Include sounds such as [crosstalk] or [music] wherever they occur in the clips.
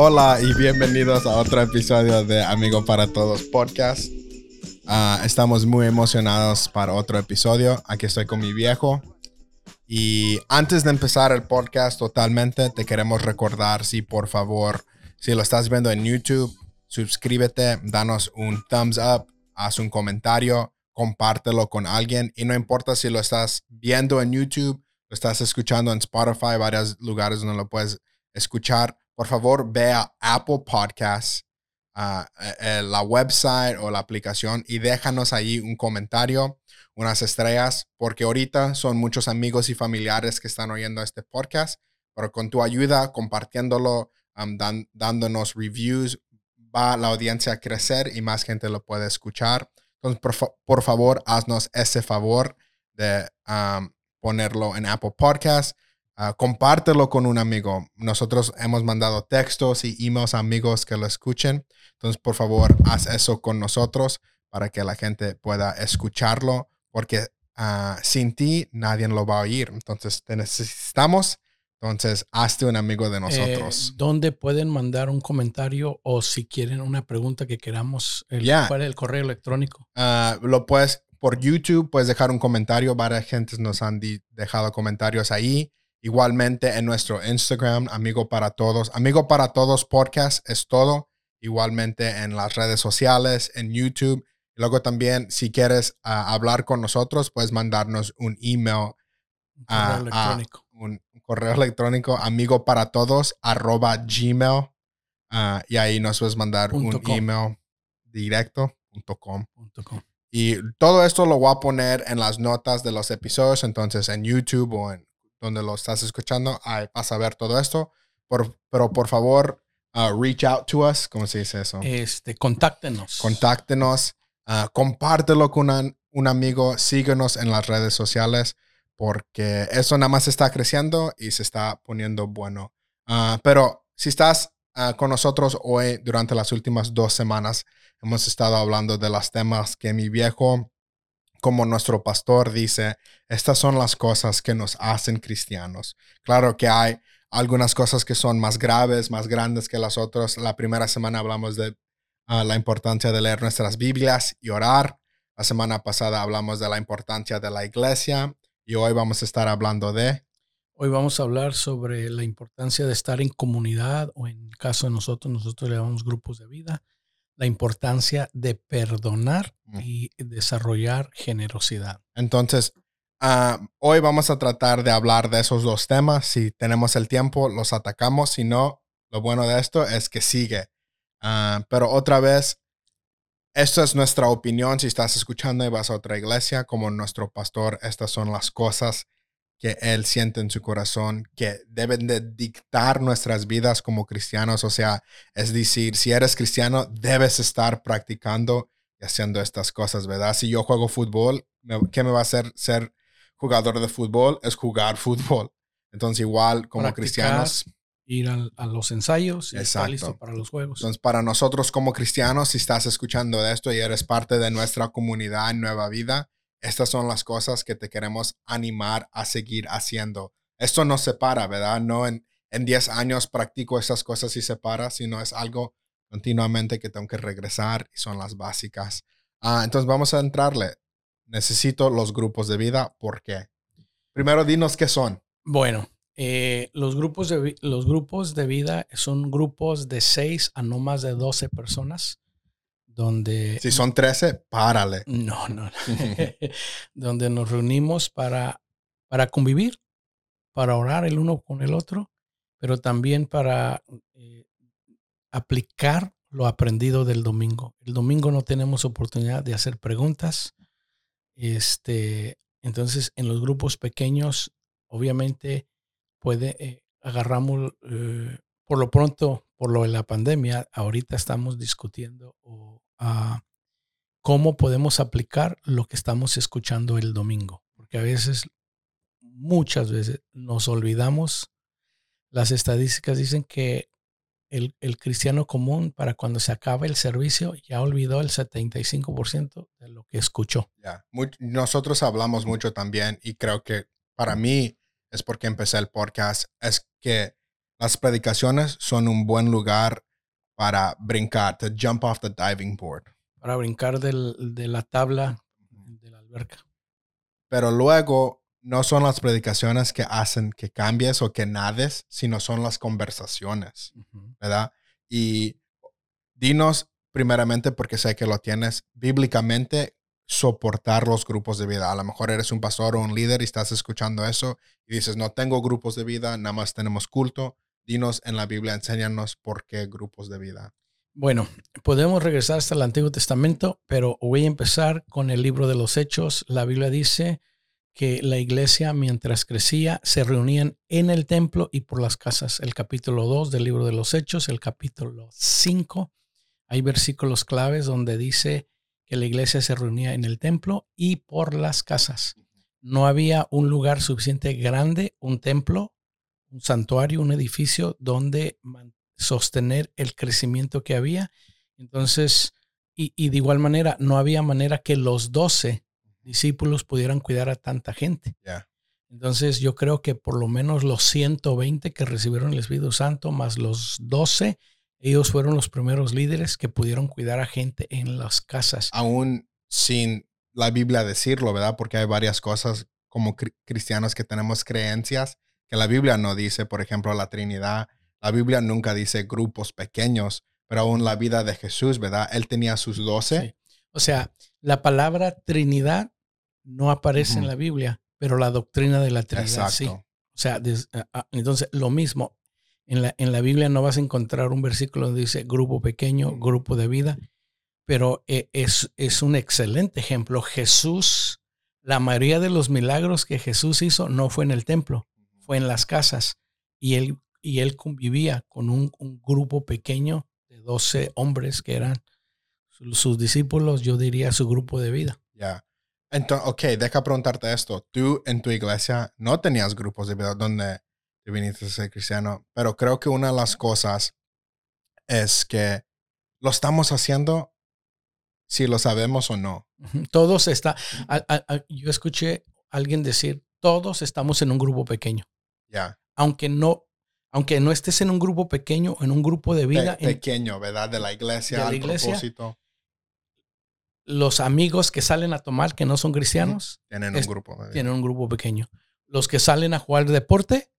Hola y bienvenidos a otro episodio de Amigo para Todos podcast. Ah, estamos muy emocionados para otro episodio. Aquí estoy con mi viejo. Y antes de empezar el podcast totalmente, te queremos recordar si por favor, si lo estás viendo en YouTube, suscríbete, danos un thumbs up, haz un comentario, compártelo con alguien. Y no importa si lo estás viendo en YouTube, lo estás escuchando en Spotify, varios lugares donde lo puedes escuchar por favor ve a Apple Podcasts, uh, la website o la aplicación y déjanos ahí un comentario, unas estrellas, porque ahorita son muchos amigos y familiares que están oyendo este podcast, pero con tu ayuda, compartiéndolo, dándonos reviews, va la audiencia a crecer y más gente lo puede escuchar. Entonces, por, favor, haznos ese favor de ponerlo en Apple Podcasts Ah, compártelo con un amigo. Nosotros hemos mandado textos y emails a amigos que lo escuchen. Entonces, por favor, haz eso con nosotros para que la gente pueda escucharlo, porque ah, sin ti nadie lo va a oír. Entonces, te necesitamos. Entonces, hazte un amigo de nosotros. Eh, ¿Dónde pueden mandar un comentario o si quieren una pregunta que queramos? El, ¿Cuál es el correo electrónico? Ah, lo puedes por YouTube, puedes dejar un comentario. Varias gentes nos han dejado comentarios ahí. Igualmente en nuestro Instagram, Amigo para Todos. Amigo para Todos Podcast es todo. Igualmente en las redes sociales, en YouTube. Luego también, si quieres ah, hablar con nosotros, puedes mandarnos un email. Un correo electrónico. un, correo electrónico, amigo para todos, arroba gmail. Ah, y ahí nos puedes mandar un email directo. com. Y todo esto lo voy a poner en las notas de los episodios, entonces en YouTube o en donde lo estás escuchando, vas a ver todo esto. pero por favor, uh, reach out to us. ¿Cómo se dice eso? Este, contáctenos. Contáctenos. Uh, compártelo con un amigo. Síguenos en las redes sociales porque eso nada más está creciendo y se está poniendo bueno. Uh, pero si estás con nosotros hoy durante las últimas dos semanas, hemos estado hablando de los temas que mi viejo como nuestro pastor dice, estas son las cosas que nos hacen cristianos. Claro que hay algunas cosas que son más graves, más grandes que las otras. La primera semana hablamos de ah, la importancia de leer nuestras Biblias y orar. La semana pasada hablamos de la importancia de la iglesia y hoy vamos a estar hablando de... Hoy vamos a hablar sobre la importancia de estar en comunidad o en el caso de nosotros, nosotros le llamamos grupos de vida la importancia de perdonar y desarrollar generosidad. Entonces, ah, hoy vamos a tratar de hablar de esos dos temas. Si tenemos el tiempo, los atacamos. Si no, lo bueno de esto es que sigue. Ah, pero otra vez, esto es nuestra opinión. Si estás escuchando y vas a otra iglesia, como nuestro pastor, estas son las cosas que Él siente en su corazón, que deben de dictar nuestras vidas como cristianos. O sea, es decir, si eres cristiano, debes estar practicando y haciendo estas cosas, ¿verdad? Si yo juego fútbol, ¿qué me va a hacer ser jugador de fútbol? Es jugar [laughs] fútbol. Entonces, igual como cristianos. Ir a, los ensayos y estar listo para los juegos. Entonces, para nosotros como cristianos, si estás escuchando esto y eres parte de nuestra comunidad en Nueva Vida, estas son las cosas que te queremos animar a seguir haciendo. Esto no se para, ¿verdad? No en, en 10 años practico estas cosas y se para, sino es algo continuamente que tengo que regresar y son las básicas. Ah, entonces vamos a entrarle. Necesito los grupos de vida. ¿Por qué? Primero, dinos qué son. Bueno, eh, los, grupos de, los grupos de vida son grupos de 6 a no más de 12 personas donde... Si son 13, párale. No, no. [laughs] donde nos reunimos para, para convivir, para orar el uno con el otro, pero también para eh, aplicar lo aprendido del domingo. El domingo no tenemos oportunidad de hacer preguntas. Este, entonces, en los grupos pequeños, obviamente, puede, eh, agarramos, eh, por lo pronto, por lo de la pandemia, ahorita estamos discutiendo o a cómo podemos aplicar lo que estamos escuchando el domingo. Porque a veces, muchas veces, nos olvidamos. Las estadísticas dicen que el, cristiano común, para cuando se acaba el servicio, ya olvidó el 75% de lo que escuchó. nosotros hablamos mucho también y creo que para mí es porque empecé el podcast, es que las predicaciones son un buen lugar para brincar, to jump off the diving board. Para brincar del, de la tabla de la alberca. Pero luego no son las predicaciones que hacen que cambies o que nades, sino son las conversaciones, ¿verdad? Y dinos primeramente, porque sé que lo tienes, bíblicamente, soportar los grupos de vida. A lo mejor eres un pastor o un líder y estás escuchando eso y dices, no tengo grupos de vida, nada más tenemos culto. Dinos en la Biblia, enséñanos por qué grupos de vida. Bueno, podemos regresar hasta el Antiguo Testamento, pero voy a empezar con el libro de los Hechos. La Biblia dice que la iglesia, mientras crecía, se reunían en el templo y por las casas. El capítulo 2 del libro de los Hechos, el capítulo 5, hay versículos claves donde dice que la iglesia se reunía en el templo y por las casas. No había un lugar suficiente grande, un templo, un santuario, un edificio donde sostener el crecimiento que había. Entonces, y, de igual manera, no había manera que los doce discípulos pudieran cuidar a tanta gente. Entonces, yo creo que por lo menos los 120 que recibieron el Espíritu Santo, más los 12 ellos fueron los primeros líderes que pudieron cuidar a gente en las casas. Aún sin la Biblia decirlo, ¿verdad? Porque hay varias cosas como cristianos que tenemos creencias que la Biblia no dice, por ejemplo, la Trinidad. La Biblia nunca dice grupos pequeños, pero aún la vida de Jesús, ¿verdad? Él tenía sus doce. O sea, la palabra Trinidad no aparece en la Biblia, pero la doctrina de la Trinidad sí. O sea, entonces lo mismo, en la, en la Biblia no vas a encontrar un versículo donde dice grupo pequeño, grupo de vida, pero eh, es, es un excelente ejemplo. Jesús, la mayoría de los milagros que Jesús hizo no fue en el templo, fue en las casas. Y él, y él convivía con un, grupo pequeño de 12 hombres que eran sus discípulos, yo diría su grupo de vida. Ya. Entonces, ok, deja preguntarte esto. Tú en tu iglesia no tenías grupos de vida donde viniste a ser cristiano, pero creo que una de las cosas es que lo estamos haciendo si lo sabemos o no. Todos está, yo escuché a alguien decir, todos estamos en un grupo pequeño. Ya. Aunque no, aunque no estés en un grupo pequeño, en un grupo de vida. pequeño, ¿verdad? De la iglesia, de la iglesia, propósito. Los amigos que salen a tomar, que no son cristianos, tienen un grupo. Tienen un grupo pequeño. Los que salen a jugar deporte,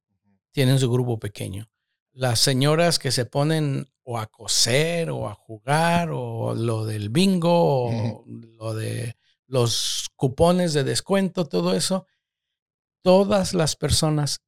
tienen su grupo pequeño. Las señoras que se ponen o a coser o a jugar o lo del bingo o lo de los cupones de descuento, todo eso, todas las personas,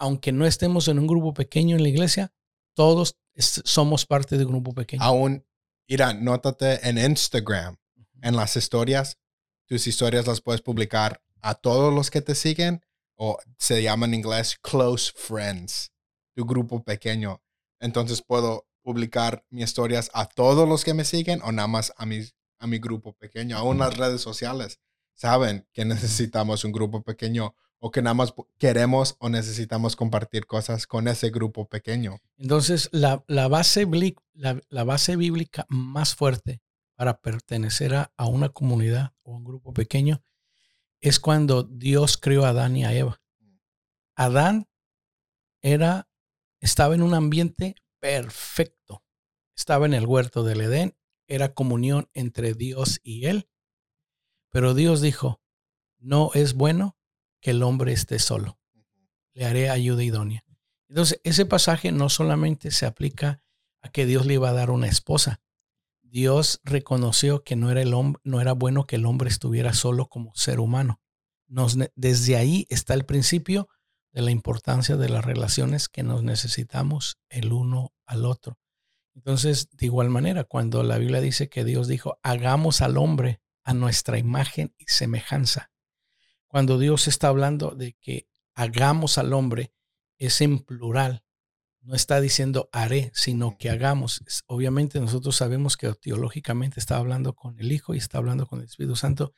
aunque no estemos en un grupo pequeño en la iglesia, todos somos parte de un grupo pequeño. Aún, mira, nótate en Instagram, en las historias, tus historias las puedes publicar a todos los que te siguen o se llama en inglés close friends, tu grupo pequeño. Entonces puedo publicar mis historias a todos los que me siguen o nada más a mi, a mi grupo pequeño. Aún las redes sociales saben que necesitamos un grupo pequeño o que nada más queremos o necesitamos compartir cosas con ese grupo pequeño. Entonces, la, base, la, la, base bíblica más fuerte para pertenecer a, a, una comunidad o un grupo pequeño es cuando Dios creó a Adán y a Eva. Adán era, estaba en un ambiente perfecto. Estaba en el huerto del Edén, era comunión entre Dios y él. Pero Dios dijo, no es bueno que el hombre esté solo. Le haré ayuda idónea. Entonces, ese pasaje no solamente se aplica a que Dios le iba a dar una esposa. Dios reconoció que no era, el hombre, no era bueno que el hombre estuviera solo como ser humano. Nos, desde ahí está el principio de la importancia de las relaciones que nos necesitamos el uno al otro. Entonces, de igual manera, cuando la Biblia dice que Dios dijo, hagamos al hombre a nuestra imagen y semejanza, cuando Dios está hablando de que hagamos al hombre, es en plural, no está diciendo haré, sino que hagamos. Obviamente nosotros sabemos que teológicamente está hablando con el Hijo y está hablando con el Espíritu Santo.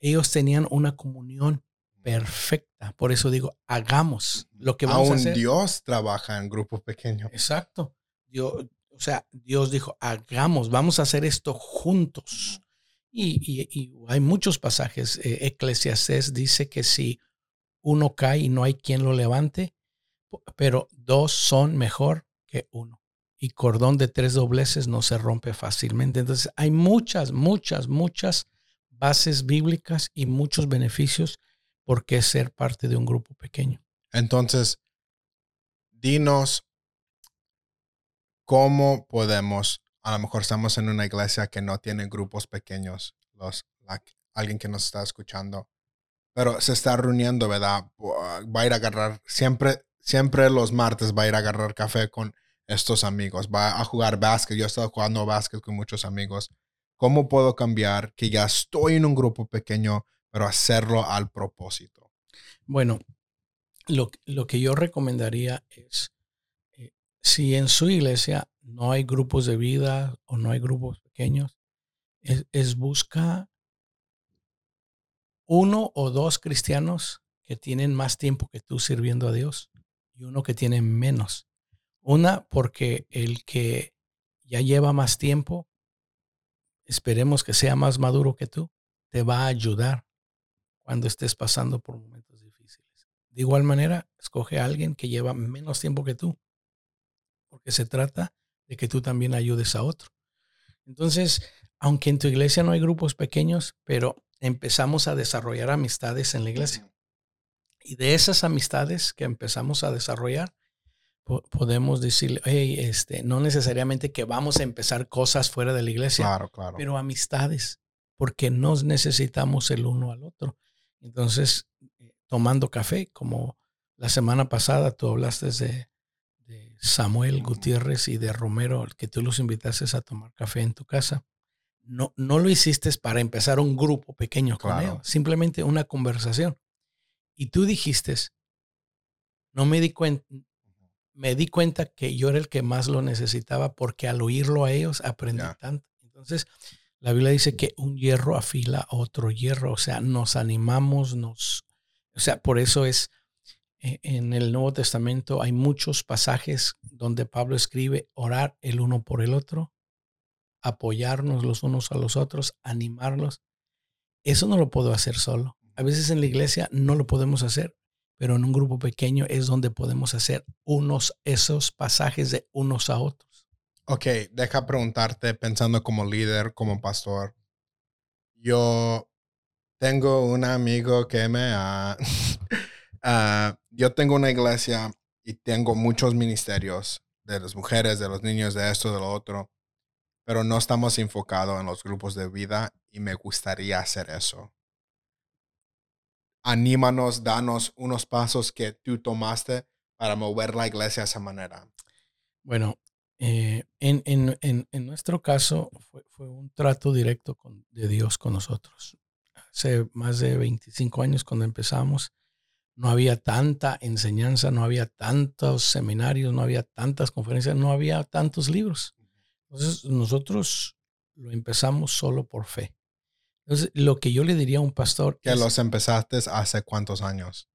Ellos tenían una comunión perfecta. Por eso digo, hagamos lo que vamos a hacer. Dios trabaja en grupos pequeños. Exacto. Dios, o sea, Dios dijo, hagamos, vamos a hacer esto juntos. Y, hay muchos pasajes. Eh, Eclesiastes dice que si uno cae y no hay quien lo levante, pero dos son mejor que uno. Y cordón de tres dobleces no se rompe fácilmente. Entonces hay muchas, muchas, muchas bases bíblicas y muchos beneficios por qué ser parte de un grupo pequeño. Entonces, dinos cómo podemos, a lo mejor estamos en una iglesia que no tiene grupos pequeños, los, alguien que nos está escuchando, pero se está reuniendo, ¿verdad? Va a ir a agarrar, siempre, siempre los martes va a ir a agarrar café con estos amigos, va a jugar básquet. Yo he estado jugando básquet con muchos amigos. ¿Cómo puedo cambiar que ya estoy en un grupo pequeño, pero hacerlo al propósito? Bueno, lo, lo que yo recomendaría es, eh, si en su iglesia no hay grupos de vida o no hay grupos pequeños, es, busca uno o dos cristianos que tienen más tiempo que tú sirviendo a Dios y uno que tiene menos. Una, porque el que ya lleva más tiempo, esperemos que sea más maduro que tú, te va a ayudar cuando estés pasando por momentos difíciles. De igual manera, escoge a alguien que lleva menos tiempo que tú, porque se trata de que tú también ayudes a otro. Entonces, aunque en tu iglesia no hay grupos pequeños, pero empezamos a desarrollar amistades en la iglesia. Y de esas amistades que empezamos a desarrollar, podemos decirle, hey, este, no necesariamente que vamos a empezar cosas fuera de la iglesia, claro, claro. pero amistades, porque nos necesitamos el uno al otro. Entonces, eh, tomando café, como la semana pasada tú hablaste de, de Samuel Gutiérrez y de Romero, que tú los invitaste a tomar café en tu casa no, no lo hiciste para empezar un grupo pequeño con ellos, simplemente una conversación. Y tú dijiste, no me di cuenta, me di cuenta que yo era el que más lo necesitaba porque al oírlo a ellos aprendí tanto. Entonces, la Biblia dice que un hierro afila otro hierro, o sea, nos animamos, nos, o sea, por eso es en el Nuevo Testamento hay muchos pasajes donde Pablo escribe orar el uno por el otro, apoyarnos los unos a los otros, animarlos. Eso no lo puedo hacer solo. A veces en la iglesia no lo podemos hacer, pero en un grupo pequeño es donde podemos hacer unos esos pasajes de unos a otros. Ok, deja preguntarte, pensando como líder, como pastor. Yo tengo un amigo que me ha... [laughs] Ah, yo tengo una iglesia y tengo muchos ministerios de las mujeres, de los niños, de esto, de lo otro pero no estamos enfocados en los grupos de vida y me gustaría hacer eso. Anímanos, danos unos pasos que tú tomaste para mover la iglesia de esa manera. Bueno, eh, en, en, en, en, nuestro caso fue, fue un trato directo de Dios con nosotros. Hace más de 25 años cuando empezamos, no había tanta enseñanza, no había tantos seminarios, no había tantas conferencias, no había tantos libros. Entonces, nosotros lo empezamos solo por fe. Entonces, lo que yo le diría a un pastor... Que los empezaste hace cuántos años?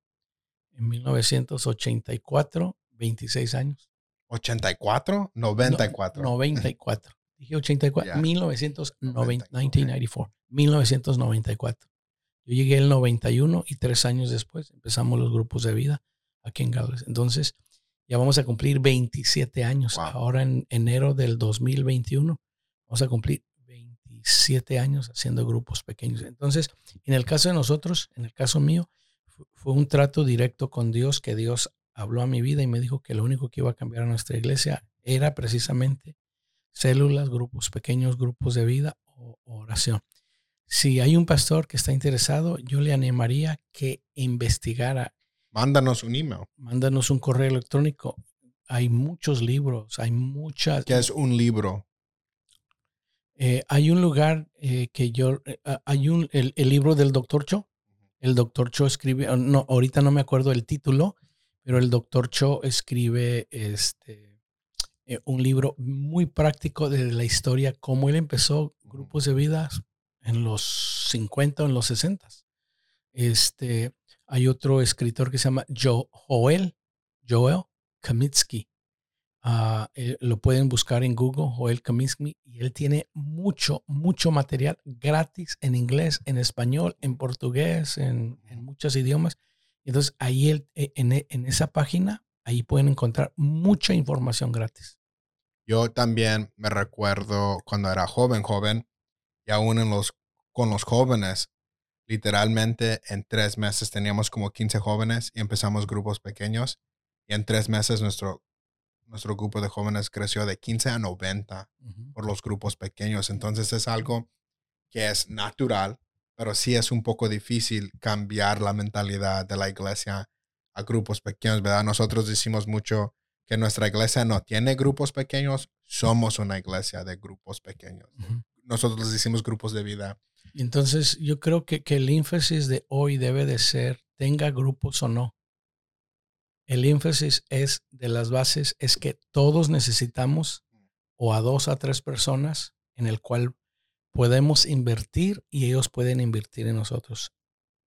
En 1984, 26 años. ¿84? 94. 94. Dije 84. 1994. 1994. Yo llegué el 91 y tres años después empezamos los grupos de vida aquí en Gales. Entonces, ya vamos a cumplir 27 años. Ahora en enero del 2021 vamos a cumplir 27 años haciendo grupos pequeños. Entonces, en el caso de nosotros, en el caso mío, fue un trato directo con Dios que Dios habló a mi vida y me dijo que lo único que iba a cambiar a nuestra iglesia era precisamente células, grupos pequeños, grupos de vida o oración. Si hay un pastor que está interesado, yo le animaría que investigara Mándanos un email. Mándanos un correo electrónico. Hay muchos libros, hay muchas. ¿Qué es un libro? Eh, hay un lugar eh, que yo, eh, ah, hay un, el, libro del doctor Cho. El doctor Cho escribe, ah, no, ahorita no me acuerdo el título, pero el doctor Cho escribe este, un libro muy práctico de la historia, cómo él empezó grupos de vidas en los 50 o en los 60. Este, hay otro escritor que se llama Joel, Joel Kamitsky. Ah, eh, lo pueden buscar en Google, Joel Kamitsky, y él tiene mucho, mucho material gratis en inglés, en español, en portugués, en, muchos idiomas. Entonces, ahí él, eh, en, en, esa página ahí pueden encontrar mucha información gratis. Yo también me recuerdo cuando era joven, joven, y aún en los, con los jóvenes, literalmente en tres meses teníamos como 15 jóvenes y empezamos grupos pequeños. Y en tres meses nuestro, nuestro grupo de jóvenes creció de 15 a 90 por los grupos pequeños. Entonces es algo que es natural, pero sí es un poco difícil cambiar la mentalidad de la iglesia a grupos pequeños, ¿verdad? Nosotros decimos mucho que nuestra iglesia no tiene grupos pequeños, somos una iglesia de grupos pequeños. Nosotros decimos grupos de vida. Entonces yo creo que, que el énfasis de hoy debe de ser, tenga grupos o no. El énfasis es de las bases, es que todos necesitamos o a dos a tres personas en el cual podemos invertir y ellos pueden invertir en nosotros.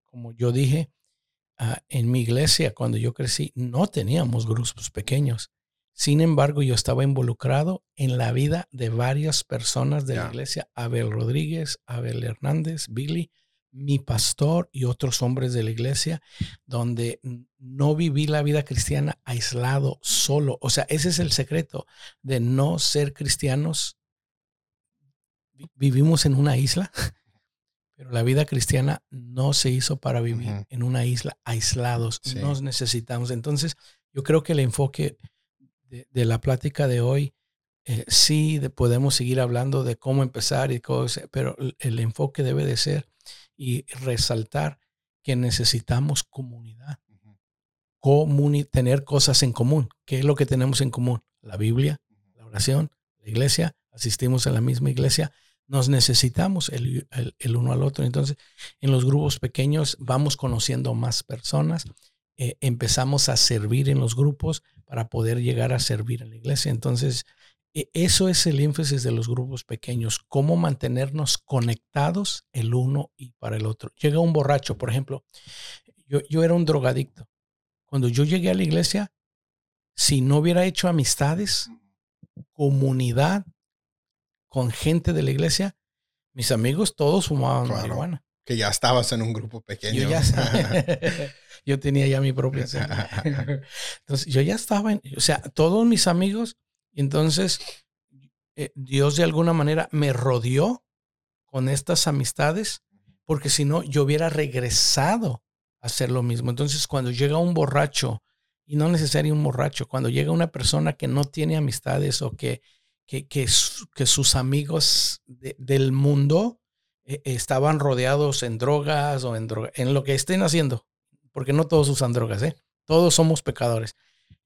Como yo dije, ah, en mi iglesia, cuando yo crecí, no teníamos grupos pequeños. Sin embargo, yo estaba involucrado en la vida de varias personas de la iglesia, Abel Rodríguez, Abel Hernández, Billy, mi pastor y otros hombres de la iglesia, donde no viví la vida cristiana aislado, solo. O sea, ese es el secreto de no ser cristianos vivimos en una isla, [laughs] pero la vida cristiana no se hizo para vivir en una isla aislados. Nos necesitamos. Entonces, yo creo que el enfoque de, la plática de hoy, eh, sí podemos seguir hablando de cómo empezar y cosas, pero el, enfoque debe de ser y resaltar que necesitamos comunidad. tener cosas en común. ¿Qué es lo que tenemos en común? La Biblia, la oración, la iglesia, asistimos a la misma iglesia, nos necesitamos el, uno al otro. Entonces, en los grupos pequeños vamos conociendo más personas, eh, empezamos a servir en los grupos para poder llegar a servir en la iglesia. Entonces, e, eso es el énfasis de los grupos pequeños, cómo mantenernos conectados el uno y para el otro. Llega un borracho, por ejemplo, yo, yo era un drogadicto. Cuando yo llegué a la iglesia, si no hubiera hecho amistades, comunidad, con gente de la iglesia, mis amigos todos fumaban marihuana. Que ya estabas en un grupo pequeño. Yo ya [laughs] [laughs] yo tenía ya mi propia [laughs] Entonces, yo ya estaba en, o sea, todos mis amigos, entonces eh, Dios de alguna manera me rodeó con estas amistades, porque si no, yo hubiera regresado a hacer lo mismo. Entonces, cuando llega un borracho, y no necesariamente un borracho, cuando llega una persona que no tiene amistades o que que, que, sus amigos del mundo estaban rodeados en drogas o en, en lo que estén haciendo, porque no todos usan drogas, ¿eh? todos somos pecadores.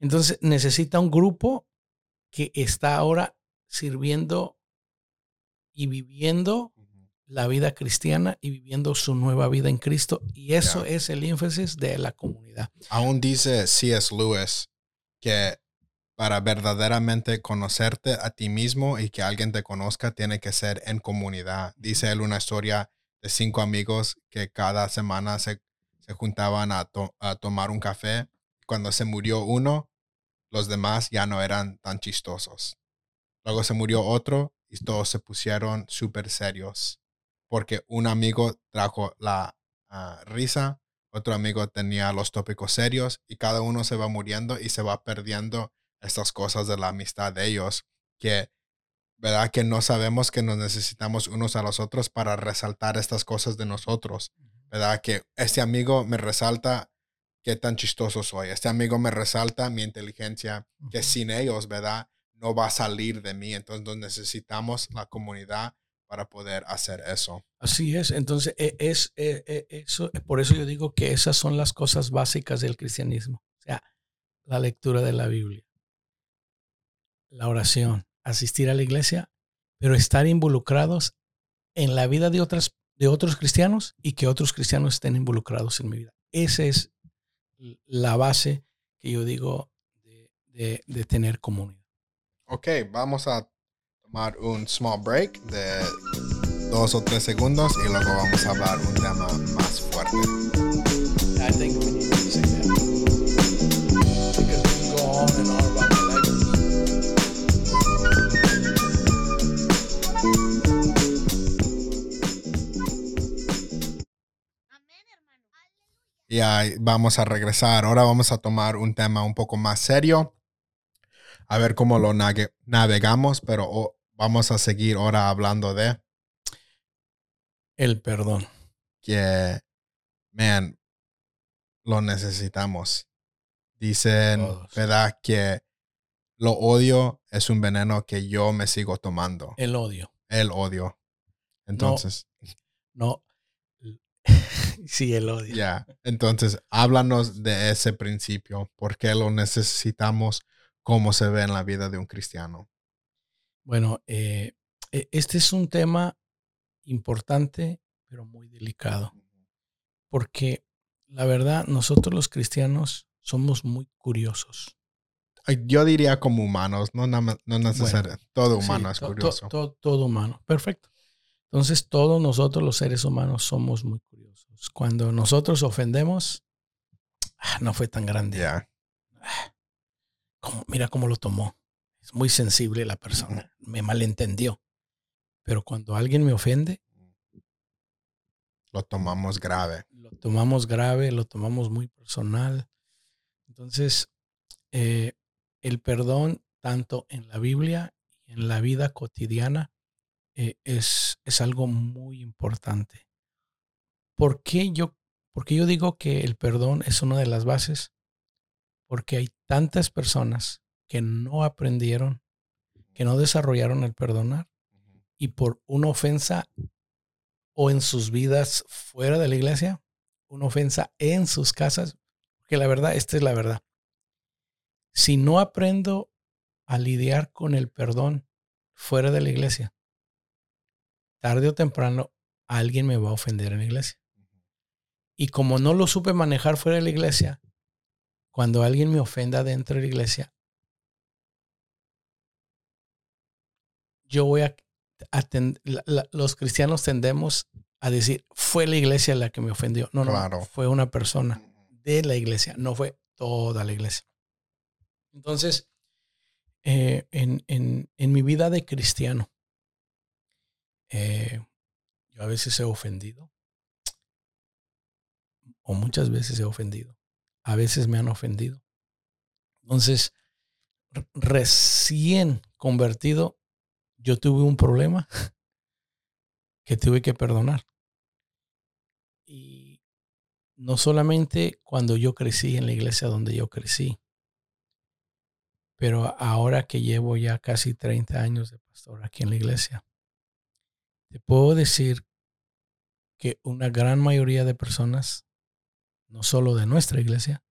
Entonces necesita un grupo que está ahora sirviendo y viviendo la vida cristiana y viviendo su nueva vida en Cristo. Y eso es el énfasis de la comunidad. Aún dice C.S. Lewis que para verdaderamente conocerte a ti mismo y que alguien te conozca, tiene que ser en comunidad. Dice él una historia de cinco amigos que cada semana se, juntaban a, a tomar un café. Cuando se murió uno, los demás ya no eran tan chistosos. Luego se murió otro y todos se pusieron súper serios porque un amigo trajo la ah, risa, otro amigo tenía los tópicos serios y cada uno se va muriendo y se va perdiendo estas cosas de la amistad de ellos, que, ¿verdad? Que no sabemos que nos necesitamos unos a los otros para resaltar estas cosas de nosotros, ¿verdad? Que este amigo me resalta qué tan chistoso soy, este amigo me resalta mi inteligencia, que sin ellos, ¿verdad? No va a salir de mí, entonces necesitamos la comunidad para poder hacer eso. Así es, entonces e, es, e, e, eso, por eso yo digo que esas son las cosas básicas del cristianismo, o sea, la lectura de la Biblia, la oración, asistir a la iglesia, pero estar involucrados en la vida de, otras, de otros cristianos y que otros cristianos estén involucrados en mi vida. Esa es la base que yo digo de, de tener comunidad. Ok, vamos a tomar un small break de dos o tres segundos y luego vamos a hablar un tema más fuerte. I think we need y ahí vamos a regresar. Ahora vamos a tomar un tema un poco más serio, a ver cómo lo navegamos, pero vamos a seguir ahora hablando de... El perdón. Que, man, lo necesitamos. Dicen, ¿verdad? Que lo odio es un veneno que yo me sigo tomando. El odio. El odio. Entonces. No. [laughs] sí, el odio. Ya. Entonces, háblanos de ese principio. ¿Por qué lo necesitamos? ¿Cómo se ve en la vida de un cristiano? Bueno, eh, e, este es un tema importante, pero muy delicado. Porque la verdad, nosotros los cristianos somos muy curiosos. Yo diría como humanos, no, no necesariamente. todo humano es curioso. todo humano, perfecto. Entonces, todos nosotros los seres humanos somos muy curiosos. Cuando nosotros ofendemos, ah, no fue tan grande. Ah, mira cómo lo tomó. Es muy sensible la persona. Me malentendió. Pero cuando alguien me ofende, lo tomamos grave. Lo tomamos grave, lo tomamos muy personal. Entonces, eh, el perdón, tanto en la Biblia y en la vida cotidiana, eh, es, es, algo muy importante. ¿Por qué, yo, porque yo digo que el perdón es una de las bases? Porque hay tantas personas que no aprendieron, que no desarrollaron el perdonar y por una ofensa o en sus vidas fuera de la iglesia, una ofensa en sus casas, porque la verdad, esta es la verdad. Si no aprendo a lidiar con el perdón fuera de la iglesia, tarde o temprano alguien me va a ofender en la iglesia. Y como no lo supe manejar fuera de la iglesia, cuando alguien me ofenda dentro de la iglesia, yo voy a atender, los cristianos tendemos a decir, fue la iglesia la que me ofendió. No, no, fue una persona de la iglesia, no fue toda la iglesia. Entonces, eh, en, en mi vida de cristiano, eh, yo a veces he ofendido. O muchas veces he ofendido. A veces me han ofendido. Entonces, recién convertido, yo tuve un problema [laughs] que tuve que perdonar. Y no solamente cuando yo crecí en la iglesia donde yo crecí, pero ahora que llevo ya casi 30 años de pastor aquí en la iglesia, te puedo decir que una gran mayoría de personas, no solo de nuestra iglesia,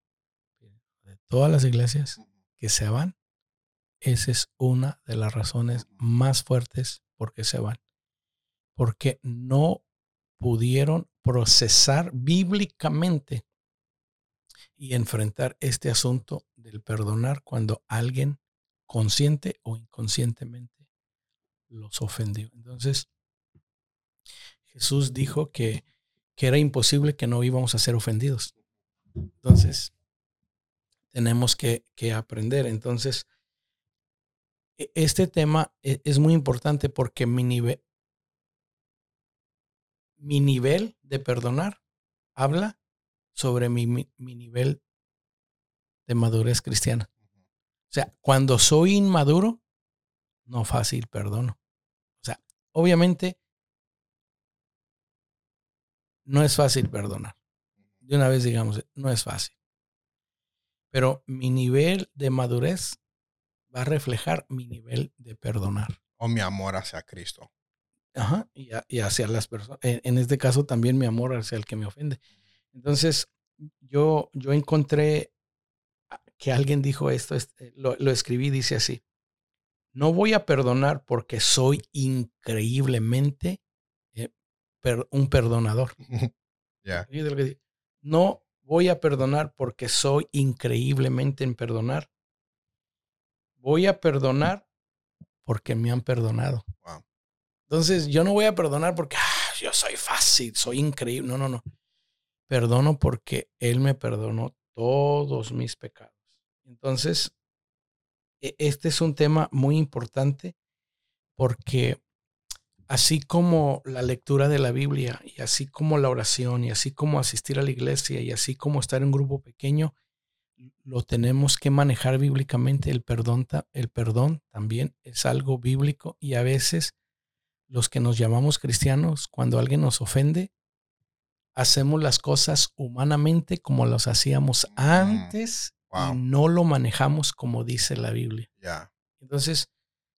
de todas las iglesias que se van, esa es una de las razones más fuertes por qué se van. Porque no pudieron procesar bíblicamente y enfrentar este asunto del perdonar cuando alguien consciente o inconscientemente los ofendió. Entonces, Jesús dijo que, era imposible que no íbamos a ser ofendidos. Entonces, tenemos que, aprender. Entonces, e, este tema e, es muy importante porque mi nivel, mi nivel de perdonar habla sobre mi, mi, nivel de madurez cristiana. O sea, cuando soy inmaduro, no fácil perdono. O sea, obviamente no es fácil perdonar. De una vez digamos, no es fácil. Pero mi nivel de madurez va a reflejar mi nivel de perdonar. O mi amor hacia Cristo. Ajá, y, hacia las personas. En, este caso también mi amor hacia el que me ofende. Entonces, yo, yo encontré que alguien dijo esto, este, lo, lo escribí, dice así, no voy a perdonar porque soy increíblemente un perdonador. No voy a perdonar porque soy increíblemente en perdonar. Voy a perdonar porque me han perdonado. Entonces, yo no voy a perdonar porque ah, yo soy fácil, soy increíble. No, no, no. Perdono porque Él me perdonó todos mis pecados. Entonces, e, este es un tema muy importante porque así como la lectura de la Biblia y así como la oración y así como asistir a la iglesia y así como estar en un grupo pequeño, lo tenemos que manejar bíblicamente. El perdón, el perdón también es algo bíblico y a veces los que nos llamamos cristianos, cuando alguien nos ofende, hacemos las cosas humanamente como las hacíamos mm, antes y no lo manejamos como dice la Biblia. Entonces,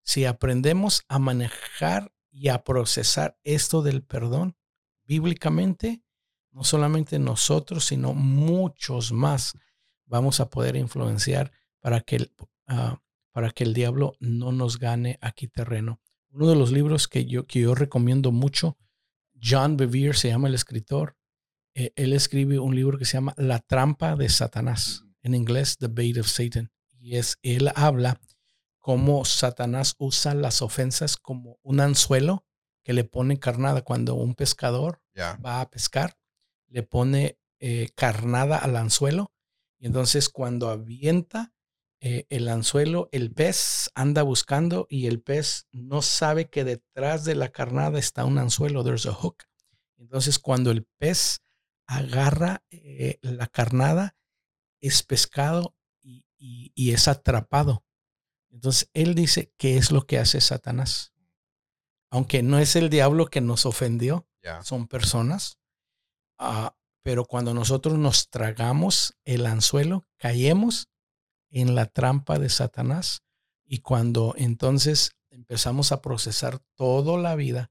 si aprendemos a manejar y a procesar esto del perdón bíblicamente, no solamente nosotros, sino muchos más vamos a poder influenciar para que el, ah, para que el diablo no nos gane aquí terreno. Uno de los libros que yo, que yo recomiendo mucho, John Bevere se llama el escritor. Eh, él escribe un libro que se llama La trampa de Satanás, en inglés The Bait of Satan. Y es, él habla cómo Satanás usa las ofensas como un anzuelo que le pone carnada cuando un pescador va a pescar, le pone eh, carnada al anzuelo y entonces cuando avienta eh, el anzuelo, el pez anda buscando y el pez no sabe que detrás de la carnada está un anzuelo, there's a hook. Entonces cuando el pez agarra eh, la carnada, es pescado y, es atrapado. Entonces él dice que es lo que hace Satanás. Aunque no es el diablo que nos ofendió, son personas. Ah, pero cuando nosotros nos tragamos el anzuelo, caemos en la trampa de Satanás y cuando entonces empezamos a procesar toda la vida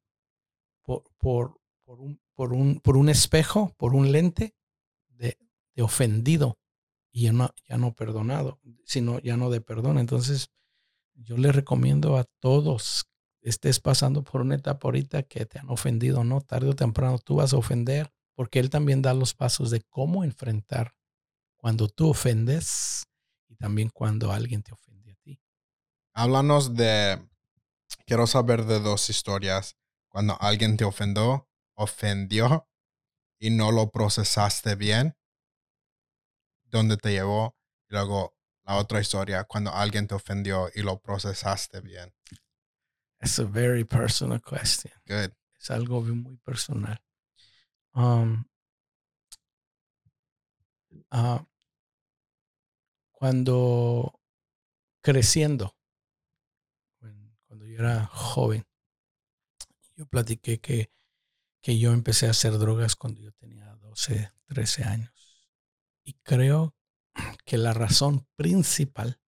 por, por, un, por, un, por un, espejo, por un lente de, ofendido y ya no, ya no perdonado, sino ya no de perdón. Entonces, yo le recomiendo a todos, estés pasando por una etapa ahorita que te han ofendido, ¿no? Tarde o temprano tú vas a ofender porque Él también da los pasos de cómo enfrentar cuando tú ofendes y también cuando alguien te ofende a ti. Háblanos de, quiero saber de dos historias, cuando alguien te ofendió, ofendió y no lo procesaste bien, dónde te llevó, y luego la otra historia, cuando alguien te ofendió y lo procesaste bien. Es a very personal question. Good. Es algo muy personal. Um, ah, cuando creciendo, cuando yo era joven, yo platiqué que, que yo empecé a hacer drogas cuando yo tenía 12, 13 años. Y creo que la razón principal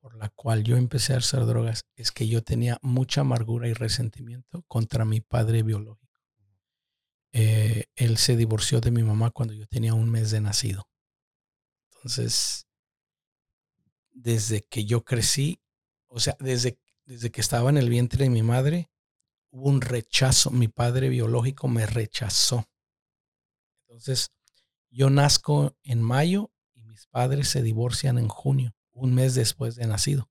por la cual yo empecé a hacer drogas es que yo tenía mucha amargura y resentimiento contra mi padre biológico. Eh, él se divorció de mi mamá cuando yo tenía un mes de nacido. Entonces, desde que yo crecí, o sea, desde, desde que estaba en el vientre de mi madre, hubo un rechazo. Mi padre biológico me rechazó. Entonces, yo nazco en mayo mis padres se divorcian en junio, un mes después de nacido.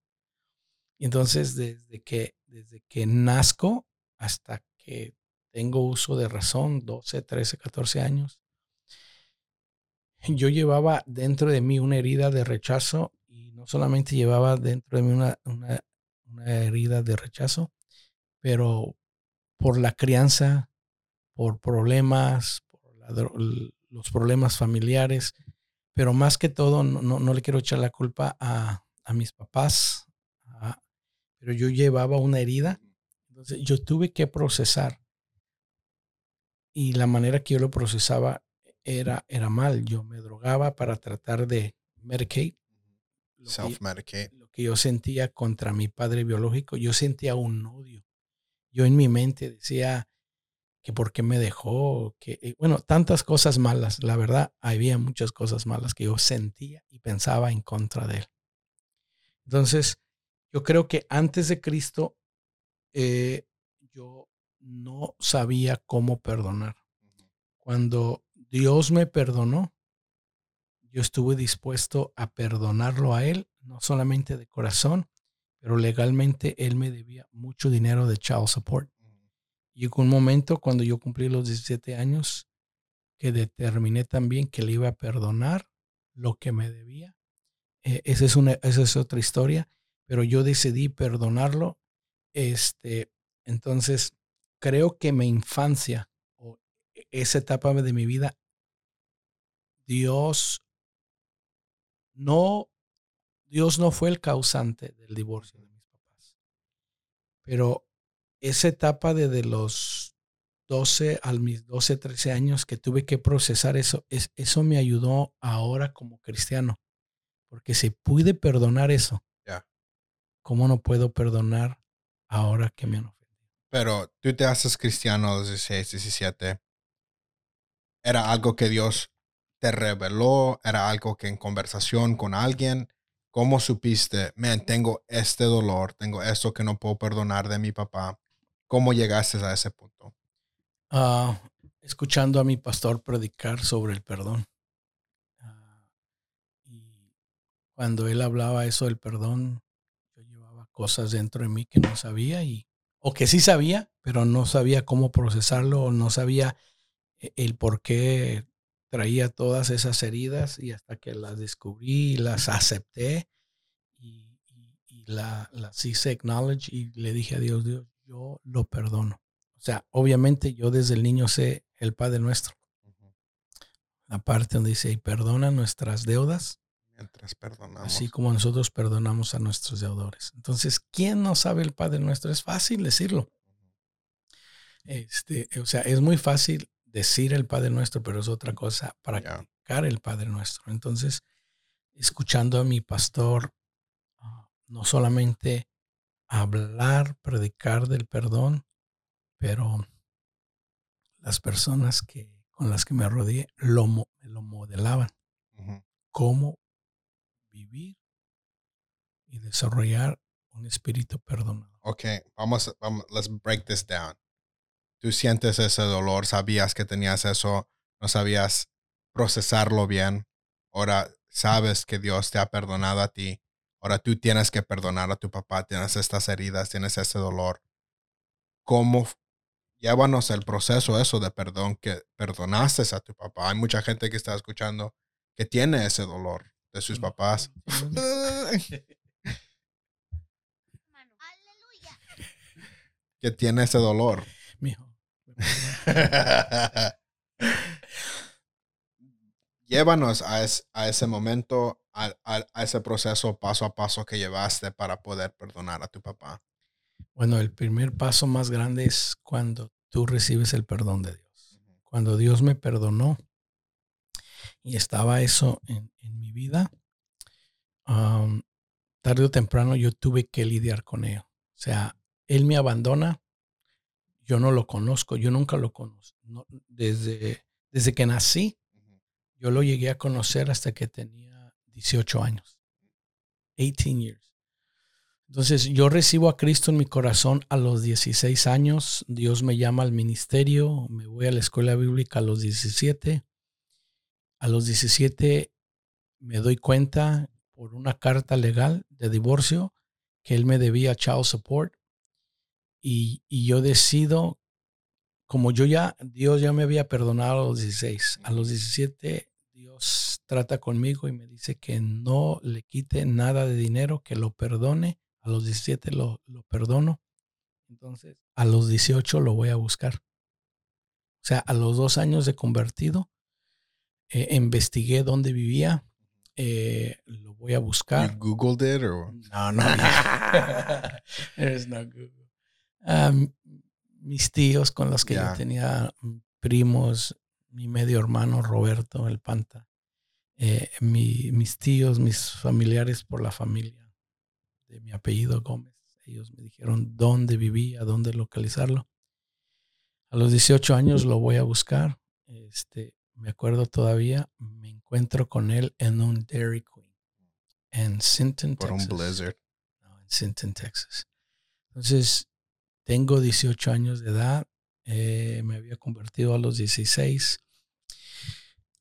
Y entonces, desde que, desde que nazco hasta que tengo uso de razón, 12, 13, 14 años, yo llevaba dentro de mí una herida de rechazo y no solamente llevaba dentro de mí una, una, herida de rechazo, pero por la crianza, por problemas, por los problemas familiares, pero más que todo, no, no, le quiero echar la culpa a, a mis papás, pero yo llevaba una herida, entonces yo tuve que procesar y la manera que yo lo procesaba era, era mal. Yo me drogaba para tratar de medicate. Self-medicate. Lo que yo sentía contra mi padre biológico, yo sentía un odio. Yo en mi mente decía que por qué me dejó, que, eh, bueno, tantas cosas malas. La verdad, había muchas cosas malas que yo sentía y pensaba en contra de él. Entonces, yo creo que antes de Cristo, eh, yo no sabía cómo perdonar. Cuando Dios me perdonó, yo estuve dispuesto a perdonarlo a Él, no solamente de corazón, pero legalmente Él me debía mucho dinero de child support. Llegó un momento cuando yo cumplí los 17 años que determiné también que le iba a perdonar lo que me debía. E, esa, es una, esa es otra historia, pero yo decidí perdonarlo. Este, entonces, creo que mi infancia o esa etapa de mi vida, Dios no, Dios no fue el causante del divorcio de mis papás. Pero esa etapa desde los 12 a mis 12, 13 años que tuve que procesar eso, es, eso me ayudó ahora como cristiano. Porque si pude perdonar eso, ¿cómo no puedo perdonar ahora que me han ofendido? Pero tú te haces cristiano a los 16, 17. ¿Era algo que Dios te reveló? ¿Era algo que en conversación con alguien? ¿Cómo supiste, man, tengo este dolor, tengo esto que no puedo perdonar de mi papá? ¿Cómo llegaste a ese punto? Ah, escuchando a mi pastor predicar sobre el perdón. Ah, y cuando él hablaba eso del perdón, yo llevaba cosas dentro de mí que no sabía y o que sí sabía, pero no sabía cómo procesarlo o no sabía e, el por qué traía todas esas heridas y hasta que las descubrí y las acepté y, la, hice acknowledge y le dije a Dios, Dios, yo lo perdono. O sea, obviamente yo desde el niño sé el Padre Nuestro. La parte donde dice, y perdona nuestras deudas. Mientras perdonamos. Así como nosotros perdonamos a nuestros deudores. Entonces, ¿quién no sabe el Padre Nuestro? Es fácil decirlo. Este, o sea, es muy fácil decir el Padre Nuestro, pero es otra cosa practicar el Padre Nuestro. Entonces, escuchando a mi pastor, ah, no solamente hablar, predicar del perdón, pero las personas que, con las que me rodeé lo, lo modelaban. Cómo vivir y desarrollar un espíritu perdonador. Ok, vamos, vamos, let's break this down. Tú sientes ese dolor, sabías que tenías eso, no sabías procesarlo bien. Ahora sabes que Dios te ha perdonado a ti. Ahora tú tienes que perdonar a tu papá, tienes estas heridas, tienes ese dolor. ¿Cómo llévanos el proceso eso de perdón que perdonaste a tu papá. Hay mucha gente que está escuchando que tiene ese dolor de sus papás. [laughs] que tiene ese dolor. [laughs] Llévanos a, a, ese momento, a, a ese proceso paso a paso que llevaste para poder perdonar a tu papá. Bueno, el primer paso más grande es cuando tú recibes el perdón de Dios. Cuando Dios me perdonó y estaba eso en, mi vida, tarde o temprano yo tuve que lidiar con ello. O sea, Él me abandona, yo no lo conozco, yo nunca lo conozco. desde, desde que nací, yo lo llegué a conocer hasta que tenía 18 años. 18 years. Entonces yo recibo a Cristo en mi corazón a los 16 años, Dios me llama al ministerio, me voy a la escuela bíblica a los 17. A los 17 me doy cuenta por una carta legal de divorcio que él me debía child support y, y yo decido, como yo ya, Dios ya me había perdonado a los 16, a los 17 Dios trata conmigo y me dice que no le quite nada de dinero, que lo perdone a los 17 lo, lo perdono. Entonces, a los 18 lo voy a buscar. O sea, a los dos años de convertido, eh, investigué dónde vivía, eh, lo voy a buscar. You Googled it or? No, no. There's no [laughs] Google. Mis tíos con los que yo tenía mm, primos, mi medio hermano Roberto, el Panta, eh, mis tíos, mis familiares por la familia de mi apellido Gómez. Ellos me dijeron dónde vivía, dónde localizarlo. A los 18 años lo voy a buscar. Este, me acuerdo todavía, me encuentro con él en un Dairy Queen en Sinton, Por un blizzard. No, en Sinton, Texas. Entonces, tengo 18 años de edad. Eh, me había convertido a los 16.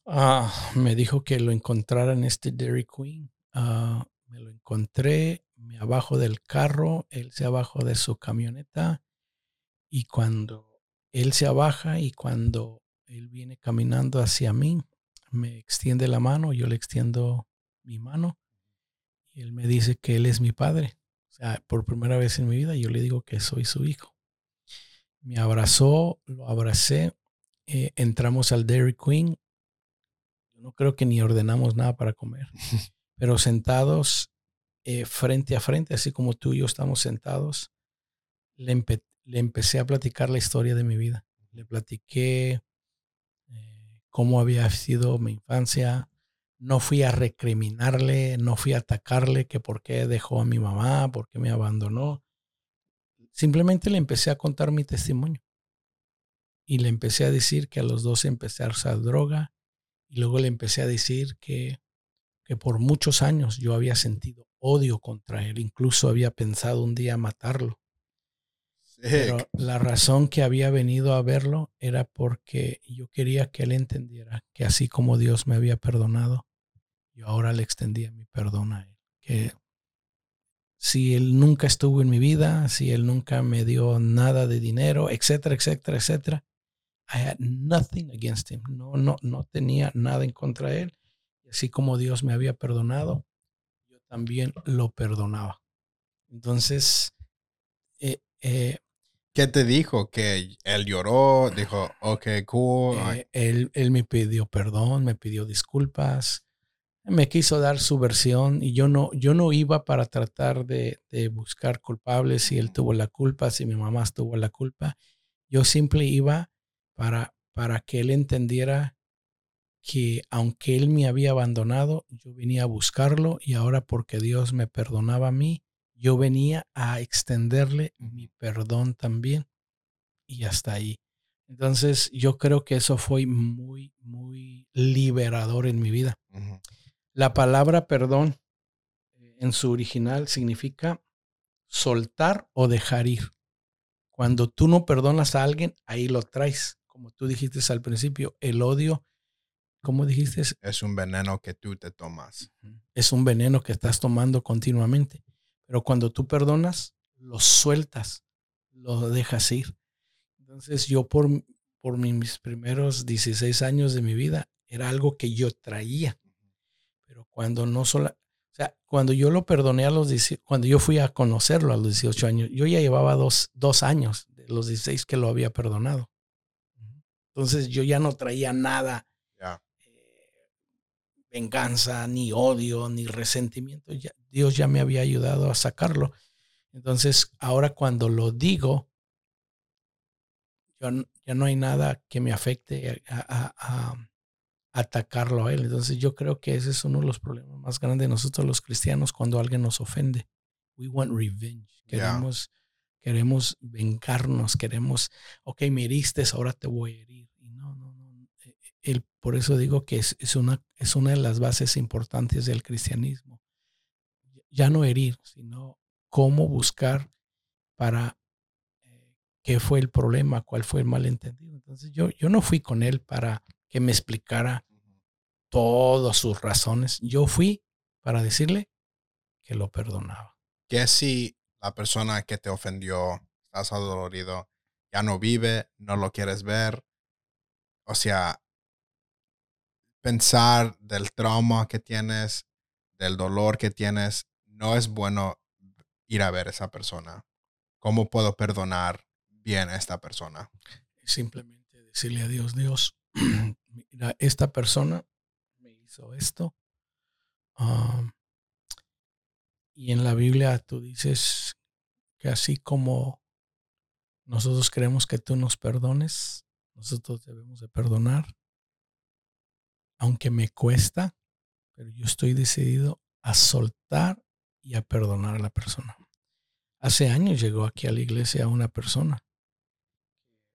Ah, me dijo que lo encontrara en este Dairy Queen. Ah, me lo encontré me abajo del carro, él se abajo de su camioneta y cuando él se abaja y cuando él viene caminando hacia mí, me extiende la mano, yo le extiendo mi mano y él me dice que él es mi padre. O sea, por primera vez en mi vida yo le digo que soy su hijo. Me abrazó, lo abracé, eh, entramos al Dairy Queen. No creo que ni ordenamos nada para comer, [laughs] pero sentados eh, frente a frente, así como tú y yo estamos sentados, le, le empecé a platicar la historia de mi vida. Le platiqué eh, cómo había sido mi infancia. No fui a recriminarle, no fui a atacarle que por qué dejó a mi mamá, por qué me abandonó. Simplemente le empecé a contar mi testimonio. Y le empecé a decir que a los dos empecé a usar droga. Y luego le empecé a decir que, que por muchos años yo había sentido odio contra él. Incluso había pensado un día matarlo. Pero la razón que había venido a verlo era porque yo quería que él entendiera que así como Dios me había perdonado, yo ahora le extendía mi perdón a él. Que si él nunca estuvo en mi vida, si él nunca me dio nada de dinero, etcétera, etcétera, etcétera, I had nothing against him. No, no, no tenía nada en contra de él. Así como Dios me había perdonado, yo también lo perdonaba. Entonces, eh, eh, ¿Qué te dijo? Que él lloró, dijo, ok, cool. Eh, él, él, me pidió perdón, me pidió disculpas, me quiso dar su versión y yo no, yo no iba para tratar de, de buscar culpables si él tuvo la culpa, si mi mamá tuvo la culpa. Yo simple iba para, para que él entendiera que aunque él me había abandonado, yo venía a buscarlo y ahora porque Dios me perdonaba a mí, yo venía a extenderle mi perdón también. Y hasta ahí. Entonces yo creo que eso fue muy, muy liberador en mi vida. La palabra perdón eh, en su original significa soltar o dejar ir. Cuando tú no perdonas a alguien, ahí lo traes. Como tú dijiste al principio, el odio, ¿cómo dijiste? Es un veneno que tú te tomas. Es un veneno que estás tomando continuamente. Pero cuando tú perdonas, lo sueltas, lo dejas ir. Entonces yo por, por mis primeros 16 años de mi vida era algo que yo traía. Pero cuando no solo, o sea, cuando yo lo perdoné a los cuando yo fui a conocerlo a los 18 años, yo ya llevaba dos, dos años de los 16 que lo había perdonado. Entonces yo ya no traía nada venganza, ni odio, ni resentimiento. Dios ya me había ayudado a sacarlo. Entonces, ahora cuando lo digo, ya no hay nada que me afecte a, atacarlo a él. Entonces, yo creo que ese es uno de los problemas más grandes de nosotros los cristianos cuando alguien nos ofende. We want revenge. Queremos, queremos vengarnos, queremos, ok, me heriste, ahora te voy a herir por eso digo que es, una, es una de las bases importantes del cristianismo. Ya no herir, sino cómo buscar para eh, qué fue el problema, cuál fue el malentendido. Entonces yo, yo no fui con él para que me explicara todas sus razones. Yo fui para decirle que lo perdonaba. Que si la persona que te ofendió, estás adolorido, ya no vive, no lo quieres ver, o sea, pensar del trauma que tienes, del dolor que tienes, no es bueno ir a ver a esa persona. ¿Cómo puedo perdonar bien a esta persona? Simplemente decirle a Dios, Dios, [clears throat] mira, esta persona me hizo esto. y en la Biblia tú dices que así como nosotros queremos que tú nos perdones, nosotros debemos de perdonar aunque me cuesta, pero yo estoy decidido a soltar y a perdonar a la persona. Hace años llegó aquí a la iglesia una persona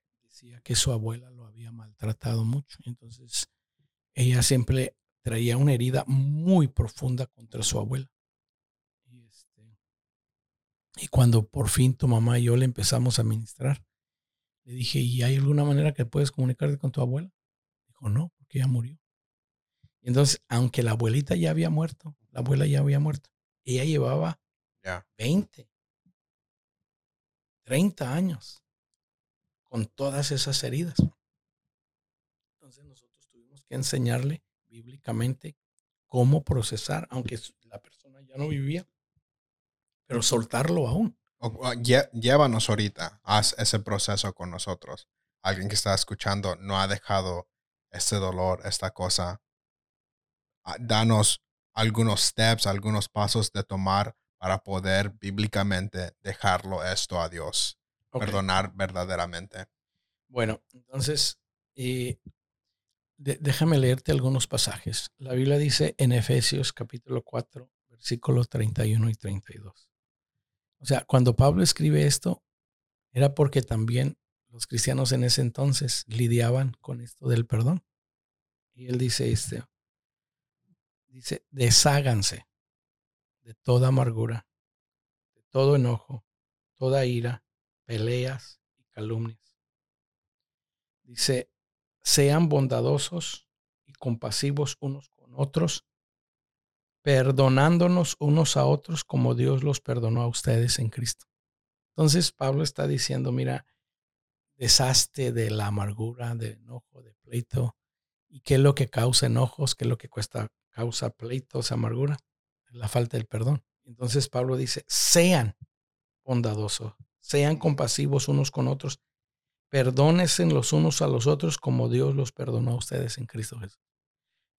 que decía que su abuela lo había maltratado mucho. Entonces, ella siempre traía una herida muy profunda contra su abuela. Y, este, y cuando por fin tu mamá y yo le empezamos a ministrar, le dije, ¿y hay alguna manera que puedes comunicarte con tu abuela? Dijo, no, porque ella murió. Entonces, aunque la abuelita ya había muerto, la abuela ya había muerto, ella llevaba 20, 30 años con todas esas heridas. Entonces nosotros tuvimos que enseñarle bíblicamente cómo procesar, aunque la persona ya no vivía, pero soltarlo aún. llévanos ahorita, haz ese proceso con nosotros. Alguien que está escuchando no ha dejado este dolor, esta cosa. Danos algunos steps, algunos pasos de tomar para poder bíblicamente dejarlo esto a Dios. Perdonar verdaderamente. Bueno, entonces, eh, déjame leerte algunos pasajes. La Biblia dice en Efesios capítulo 4, versículos 31 y 32. O sea, cuando Pablo escribe esto, era porque también los cristianos en ese entonces lidiaban con esto del perdón. Y él dice este, dice, desháganse de toda amargura, de todo enojo, toda ira, peleas y calumnias. Dice, sean bondadosos y compasivos unos con otros, perdonándonos unos a otros como Dios los perdonó a ustedes en Cristo. Entonces Pablo está diciendo, mira, deshazte de la amargura, de enojo, de pleito. ¿Y qué es lo que causa enojos? ¿Qué es lo que cuesta, causa pleitos, amargura? La falta del perdón. Entonces Pablo dice, sean bondadosos, sean compasivos unos con otros, perdónense los unos a los otros como Dios los perdonó a ustedes en Cristo Jesús.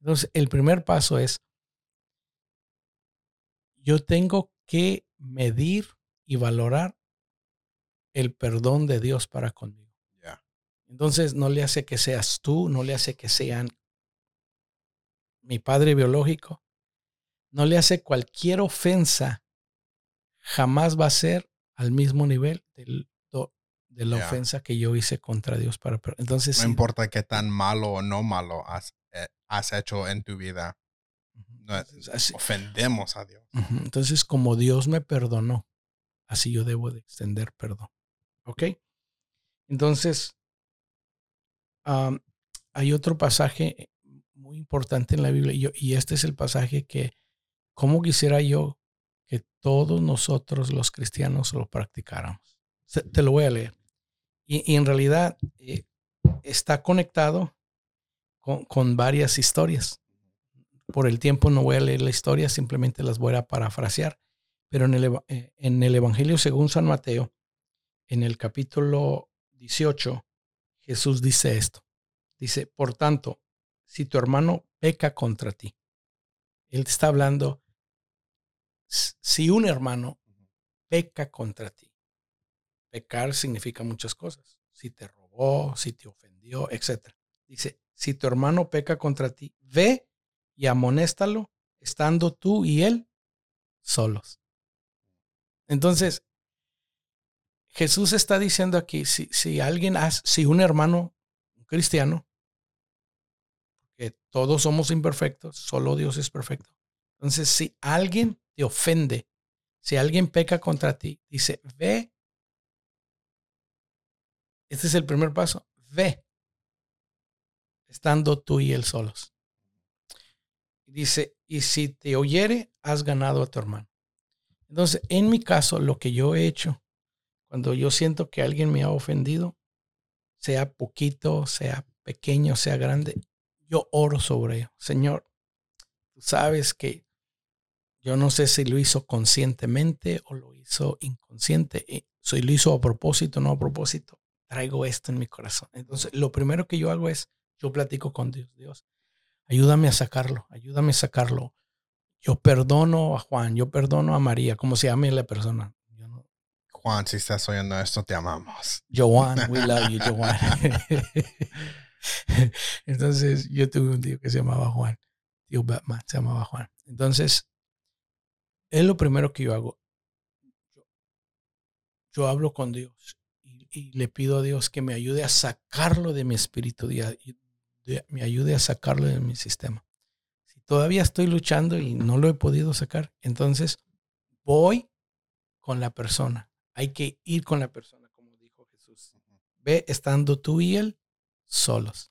Entonces, el primer paso es, yo tengo que medir y valorar el perdón de Dios para conmigo. Entonces no le hace que seas tú, no le hace que sean mi padre biológico, no le hace cualquier ofensa, jamás va a ser al mismo nivel de la ofensa que yo hice contra Dios para entonces no importa qué tan malo o no malo has, eh, hecho en tu vida ofendemos a Dios. Entonces como Dios me perdonó así yo debo de extender perdón ¿ok? entonces hay otro pasaje muy importante en la Biblia y, este es el pasaje que, ¿cómo quisiera yo que todos nosotros los cristianos lo practicáramos? te lo voy a leer. Y, en realidad eh, está conectado con, varias historias. Por el tiempo no voy a leer la historia, simplemente las voy a parafrasear. Pero en el, eh, en el Evangelio según San Mateo, en el capítulo 18, Jesús dice esto. Dice, por tanto, si tu hermano peca contra ti, él te está hablando, si un hermano peca contra ti, pecar significa muchas cosas, si te robó, si te ofendió, etc. Dice, si tu hermano peca contra ti, ve y amonéstalo, estando tú y él solos. Entonces, Jesús está diciendo aquí, si, si alguien, hace, si un hermano, un cristiano, todos somos imperfectos, solo Dios es perfecto. Entonces, si alguien te ofende, si alguien peca contra ti, dice, ve. Este es el primer paso, ve, estando tú y él solos. Dice, y si te oyere, has ganado a tu hermano. Entonces, en mi caso, lo que yo he hecho, cuando yo siento que alguien me ha ofendido, sea poquito, sea pequeño, sea grande, yo oro sobre ello. Señor, tú sabes que yo no sé si lo hizo conscientemente o lo hizo inconsciente. Si lo hizo a propósito o no a propósito, traigo esto en mi corazón. Entonces, lo primero que yo hago es, yo platico con Dios. Dios, ayúdame a sacarlo, ayúdame a sacarlo. Yo perdono a Juan, yo perdono a María, como se llame la persona. Juan, si estás oyendo esto, te amamos. Joan, we love you, [laughs] Joan. [laughs] [laughs] Entonces, yo tuve un tío que se llamaba Juan. Tío Batman se llamaba Juan. Entonces, es lo primero que yo hago. Yo, hablo con Dios y, le pido a Dios que me ayude a sacarlo de mi espíritu, me ayude a sacarlo de mi sistema. Si todavía estoy luchando y no lo he podido sacar, entonces voy con la persona. Hay que ir con la persona, como dijo Jesús. Ve estando tú y él solos.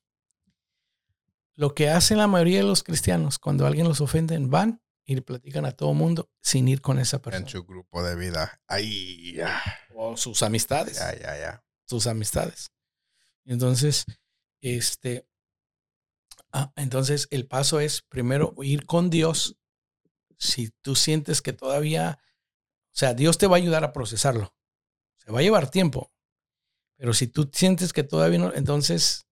Lo que hacen la mayoría de los cristianos cuando alguien los ofenden, van y le platican a todo mundo sin ir con esa persona. En su grupo de vida. Ahí, ya. O sus amistades. Ya, ya, ya. Sus amistades. Entonces, este, ah, entonces el paso es primero ir con Dios. Si tú sientes que todavía, o sea, Dios te va a ayudar a procesarlo. Se va a llevar tiempo. Pero si tú sientes que todavía no, entonces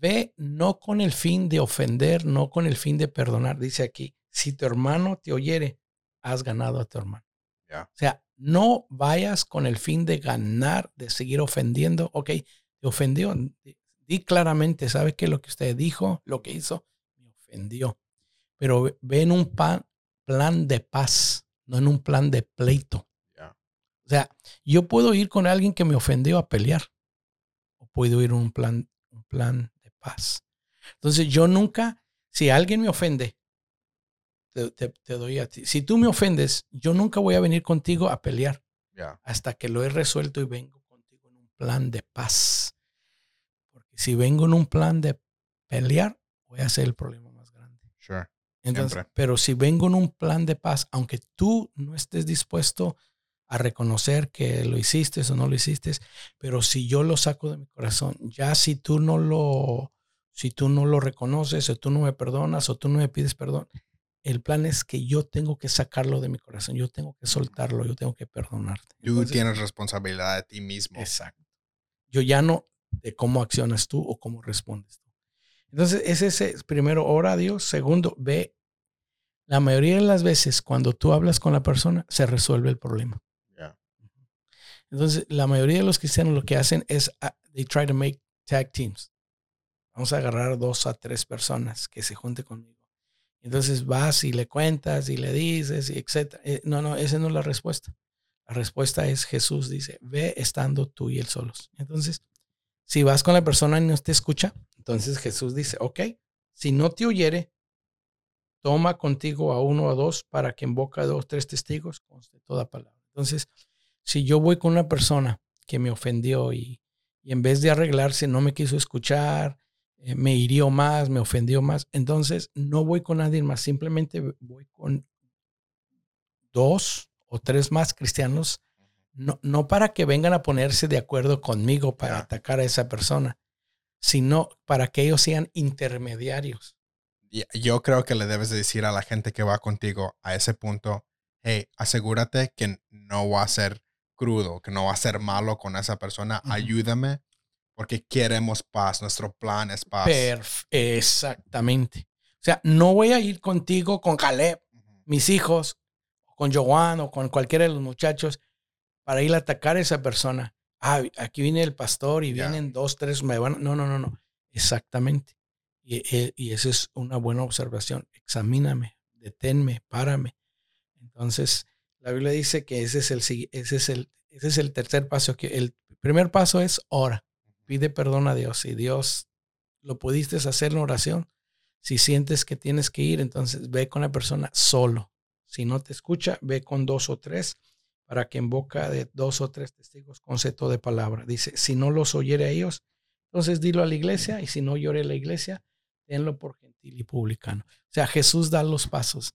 ve no con el fin de ofender, no con el fin de perdonar. Dice aquí, si tu hermano te oyere, has ganado a tu hermano. O sea, no vayas con el fin de ganar, de seguir ofendiendo. Ok, te ofendió. Di claramente, ¿sabe qué? Lo que usted dijo, lo que hizo, me ofendió. Pero ve en un plan de paz, no en un plan de pleito. O sea, yo puedo ir con alguien que me ofendió a pelear. O puedo ir un plan, un plan paz. Entonces yo nunca, si alguien me ofende, te, doy a ti. Si tú me ofendes, yo nunca voy a venir contigo a pelear. Hasta que lo he resuelto y vengo contigo en un plan de paz. Porque si vengo en un plan de pelear, voy a hacer el problema más grande. Entonces, pero si vengo en un plan de paz, aunque tú no estés dispuesto a reconocer que lo hiciste o no lo hiciste, pero si yo lo saco de mi corazón, ya si tú no lo, si tú no lo reconoces o tú no me perdonas o tú no me pides perdón, el plan es que yo tengo que sacarlo de mi corazón, yo tengo que soltarlo, yo tengo que perdonarte. Tú tienes responsabilidad de ti mismo. Exacto. Yo ya no de cómo accionas tú o cómo respondes tú. Entonces, es ese, primero, ora a Dios. Segundo, ve, la mayoría de las veces cuando tú hablas con la persona, se resuelve el problema. Entonces, la mayoría de los cristianos lo que hacen es, ah, they try to make tag teams. Vamos a agarrar dos a tres personas que se junten conmigo entonces vas y le cuentas y le dices, y etc. Eh, no, no, esa no es la respuesta. La respuesta es Jesús dice, ve estando tú y él solos. Entonces, si vas con la persona y no te escucha, entonces Jesús dice, ok, si no te oyere, toma contigo a uno o dos para que en boca de dos, tres testigos conste toda palabra. Entonces, si yo voy con una persona que me ofendió y, y en vez de arreglarse no me quiso escuchar, eh, me hirió más, me ofendió más. Entonces, no voy con nadie más, simplemente voy con dos o tres más cristianos, no, no para que vengan a ponerse de acuerdo conmigo para atacar a esa persona, sino para que ellos sean intermediarios. Yo creo que le debes decir a la gente que va contigo a ese punto, hey, asegúrate que no va a ser crudo, que no va a ser malo con esa persona, ayúdame porque queremos paz, nuestro plan es paz. exactamente. O sea, no voy a ir contigo con Caleb, mis hijos, con Joan o con cualquiera de los muchachos para ir a atacar a esa persona. Ah, aquí viene el pastor y vienen dos, tres, me van. No, no, no, no. Exactamente. Y, e, y, esa es una buena observación. Examíname, deténme, párame. Entonces, la Biblia dice que ese es el, ese es el, ese es el tercer paso. Que el primer paso es ora pide perdón a Dios. Si Dios lo pudiste hacer en oración, si sientes que tienes que ir, entonces ve con la persona solo. Si no te escucha, ve con dos o tres para que en boca de dos o tres testigos concepto de palabra. Dice, si no los oyere a ellos, entonces dilo a la iglesia y si no llore la iglesia, tenlo por gentil y publicano. O sea, Jesús da los pasos.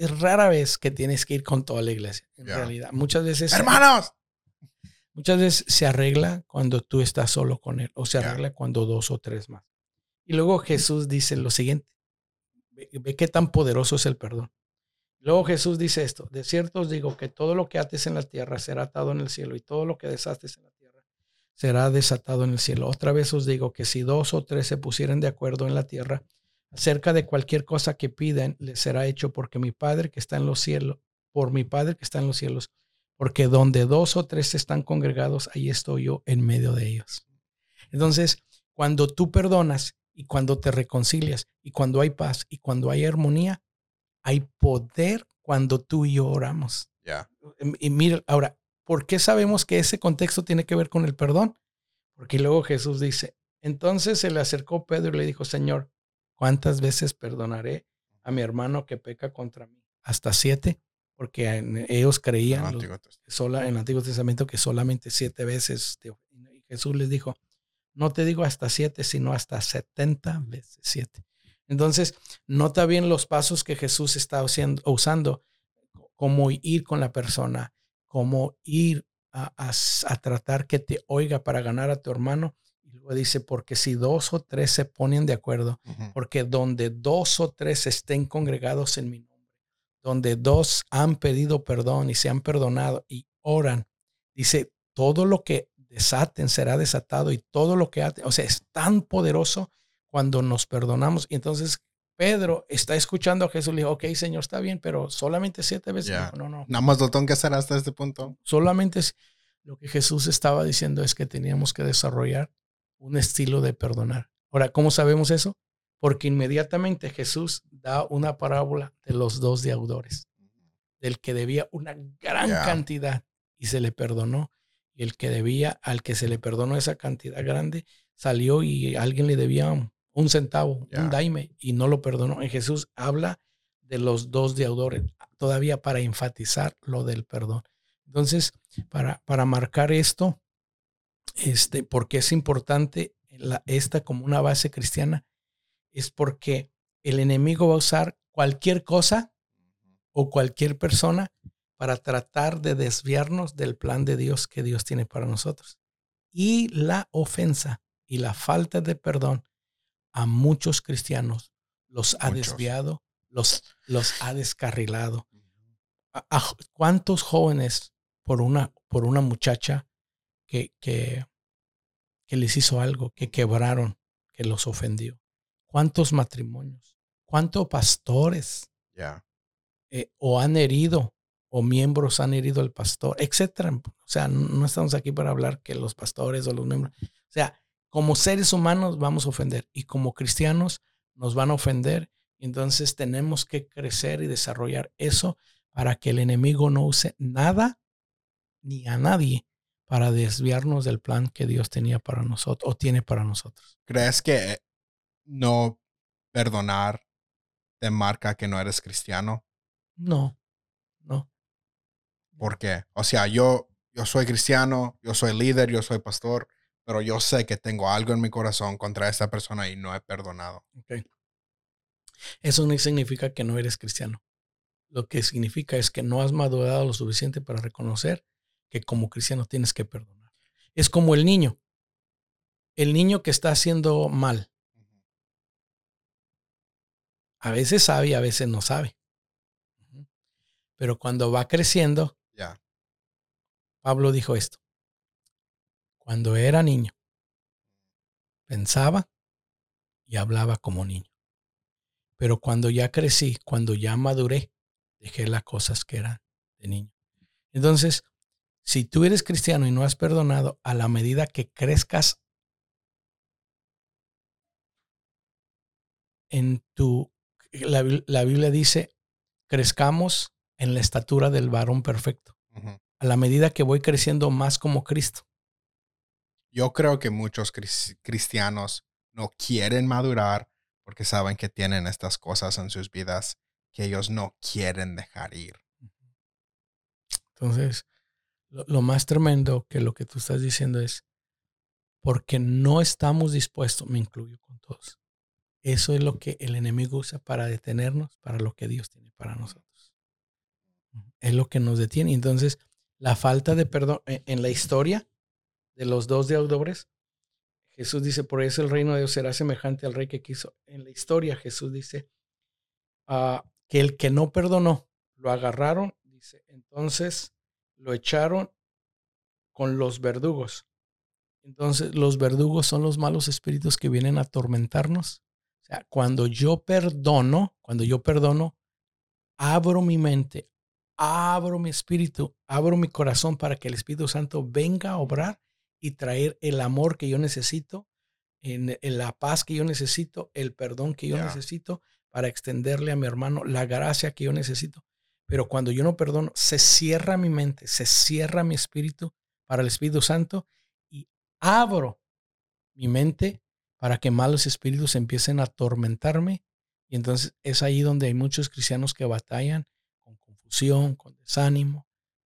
Es rara vez que tienes que ir con toda la iglesia, en realidad. Muchas veces... Hermanos, Muchas veces se arregla cuando tú estás solo con Él o se arregla cuando dos o tres más. Y luego Jesús dice lo siguiente, ve, qué tan poderoso es el perdón. Luego Jesús dice esto, de cierto os digo que todo lo que ates en la tierra será atado en el cielo y todo lo que desates en la tierra será desatado en el cielo. Otra vez os digo que si dos o tres se pusieren de acuerdo en la tierra acerca de cualquier cosa que piden, les será hecho porque mi Padre que está en los cielos, por mi Padre que está en los cielos, porque donde dos o tres están congregados, ahí estoy yo en medio de ellos. Entonces, cuando tú perdonas y cuando te reconcilias y cuando hay paz y cuando hay armonía, hay poder cuando tú y yo oramos. Y mira, ahora, ¿por qué sabemos que ese contexto tiene que ver con el perdón? Porque luego Jesús dice, entonces se le acercó Pedro y le dijo, Señor, ¿cuántas veces perdonaré a mi hermano que peca contra mí? ¿Hasta siete? porque ellos creían en, en el Antiguo Testamento que solamente siete veces. Jesús les dijo, no te digo hasta siete, sino hasta setenta veces siete. Entonces, nota bien los pasos que Jesús está usando, como ir con la persona, como ir a, tratar que te oiga para ganar a tu hermano. Dice, porque si dos o tres se ponen de acuerdo, porque donde dos o tres estén congregados en mi donde dos han pedido perdón y se han perdonado y oran, dice, todo lo que desaten será desatado y todo lo que aten, o sea, es tan poderoso cuando nos perdonamos. Y entonces Pedro está escuchando a Jesús le dijo, ok, Señor, está bien, pero solamente siete veces. No, no. Nada más lo tengo que hacer hasta este punto. Solamente lo que Jesús estaba diciendo es que teníamos que desarrollar un estilo de perdonar. Ahora, ¿cómo sabemos eso? Porque inmediatamente Jesús da una parábola de los dos deudores, del que debía una gran cantidad y se le perdonó, y el que debía, al que se le perdonó esa cantidad grande, salió y alguien le debía un centavo, un daime, y no lo perdonó. Y Jesús habla de los dos deudores, todavía para enfatizar lo del perdón. Entonces, para, para marcar esto, este, porque es importante la, esta como una base cristiana, es porque el enemigo va a usar cualquier cosa o cualquier persona para tratar de desviarnos del plan de Dios que Dios tiene para nosotros. Y la ofensa y la falta de perdón a muchos cristianos los ha desviado, los, los ha descarrilado. ¿Cuántos jóvenes por una, por una muchacha que, que, que les hizo algo, que quebraron, que los ofendió? ¿Cuántos matrimonios? ¿Cuántos pastores eh, o han herido o miembros han herido al pastor, etcétera? O sea, no estamos aquí para hablar que los pastores o los miembros. O sea, como seres humanos vamos a ofender y como cristianos nos van a ofender. Entonces tenemos que crecer y desarrollar eso para que el enemigo no use nada ni a nadie para desviarnos del plan que Dios tenía para nosotros o tiene para nosotros. ¿Crees que no perdonar te marca que no eres cristiano? No, no. ¿Por qué? O sea, yo, yo soy cristiano, yo soy líder, yo soy pastor, pero yo sé que tengo algo en mi corazón contra esta persona y no he perdonado. Eso no significa que no eres cristiano. Lo que significa es que no has madurado lo suficiente para reconocer que como cristiano tienes que perdonar. Es como el niño. El niño que está haciendo mal. A veces sabe y a veces no sabe. Pero cuando va creciendo, Pablo dijo esto. Cuando era niño, pensaba y hablaba como niño. Pero cuando ya crecí, cuando ya maduré, dejé las cosas que eran de niño. Entonces, si tú eres cristiano y no has perdonado, a la medida que crezcas en tu... La, Biblia dice, crezcamos en la estatura del varón perfecto. A la medida que voy creciendo más como Cristo. Yo creo que muchos cristianos no quieren madurar porque saben que tienen estas cosas en sus vidas que ellos no quieren dejar ir. Entonces, lo, más tremendo que lo que tú estás diciendo es porque no estamos dispuestos, me incluyo con todos. Eso es lo que el enemigo usa para detenernos para lo que Dios tiene para nosotros. Es lo que nos detiene. Entonces, la falta de perdón e, en la historia de los dos deudores, Jesús dice, por eso el reino de Dios será semejante al rey que quiso. En la historia Jesús dice ah, que el que no perdonó, lo agarraron, dice, entonces lo echaron con los verdugos. Entonces los verdugos son los malos espíritus que vienen a atormentarnos. O sea, cuando yo perdono, cuando yo perdono, abro mi mente, abro mi espíritu, abro mi corazón para que el Espíritu Santo venga a obrar y traer el amor que yo necesito, en, la paz que yo necesito, el perdón que yo necesito para extenderle a mi hermano la gracia que yo necesito. Pero cuando yo no perdono, se cierra mi mente, se cierra mi espíritu para el Espíritu Santo y abro mi mente para que malos espíritus empiecen a atormentarme. Y entonces es ahí donde hay muchos cristianos que batallan con confusión, con desánimo,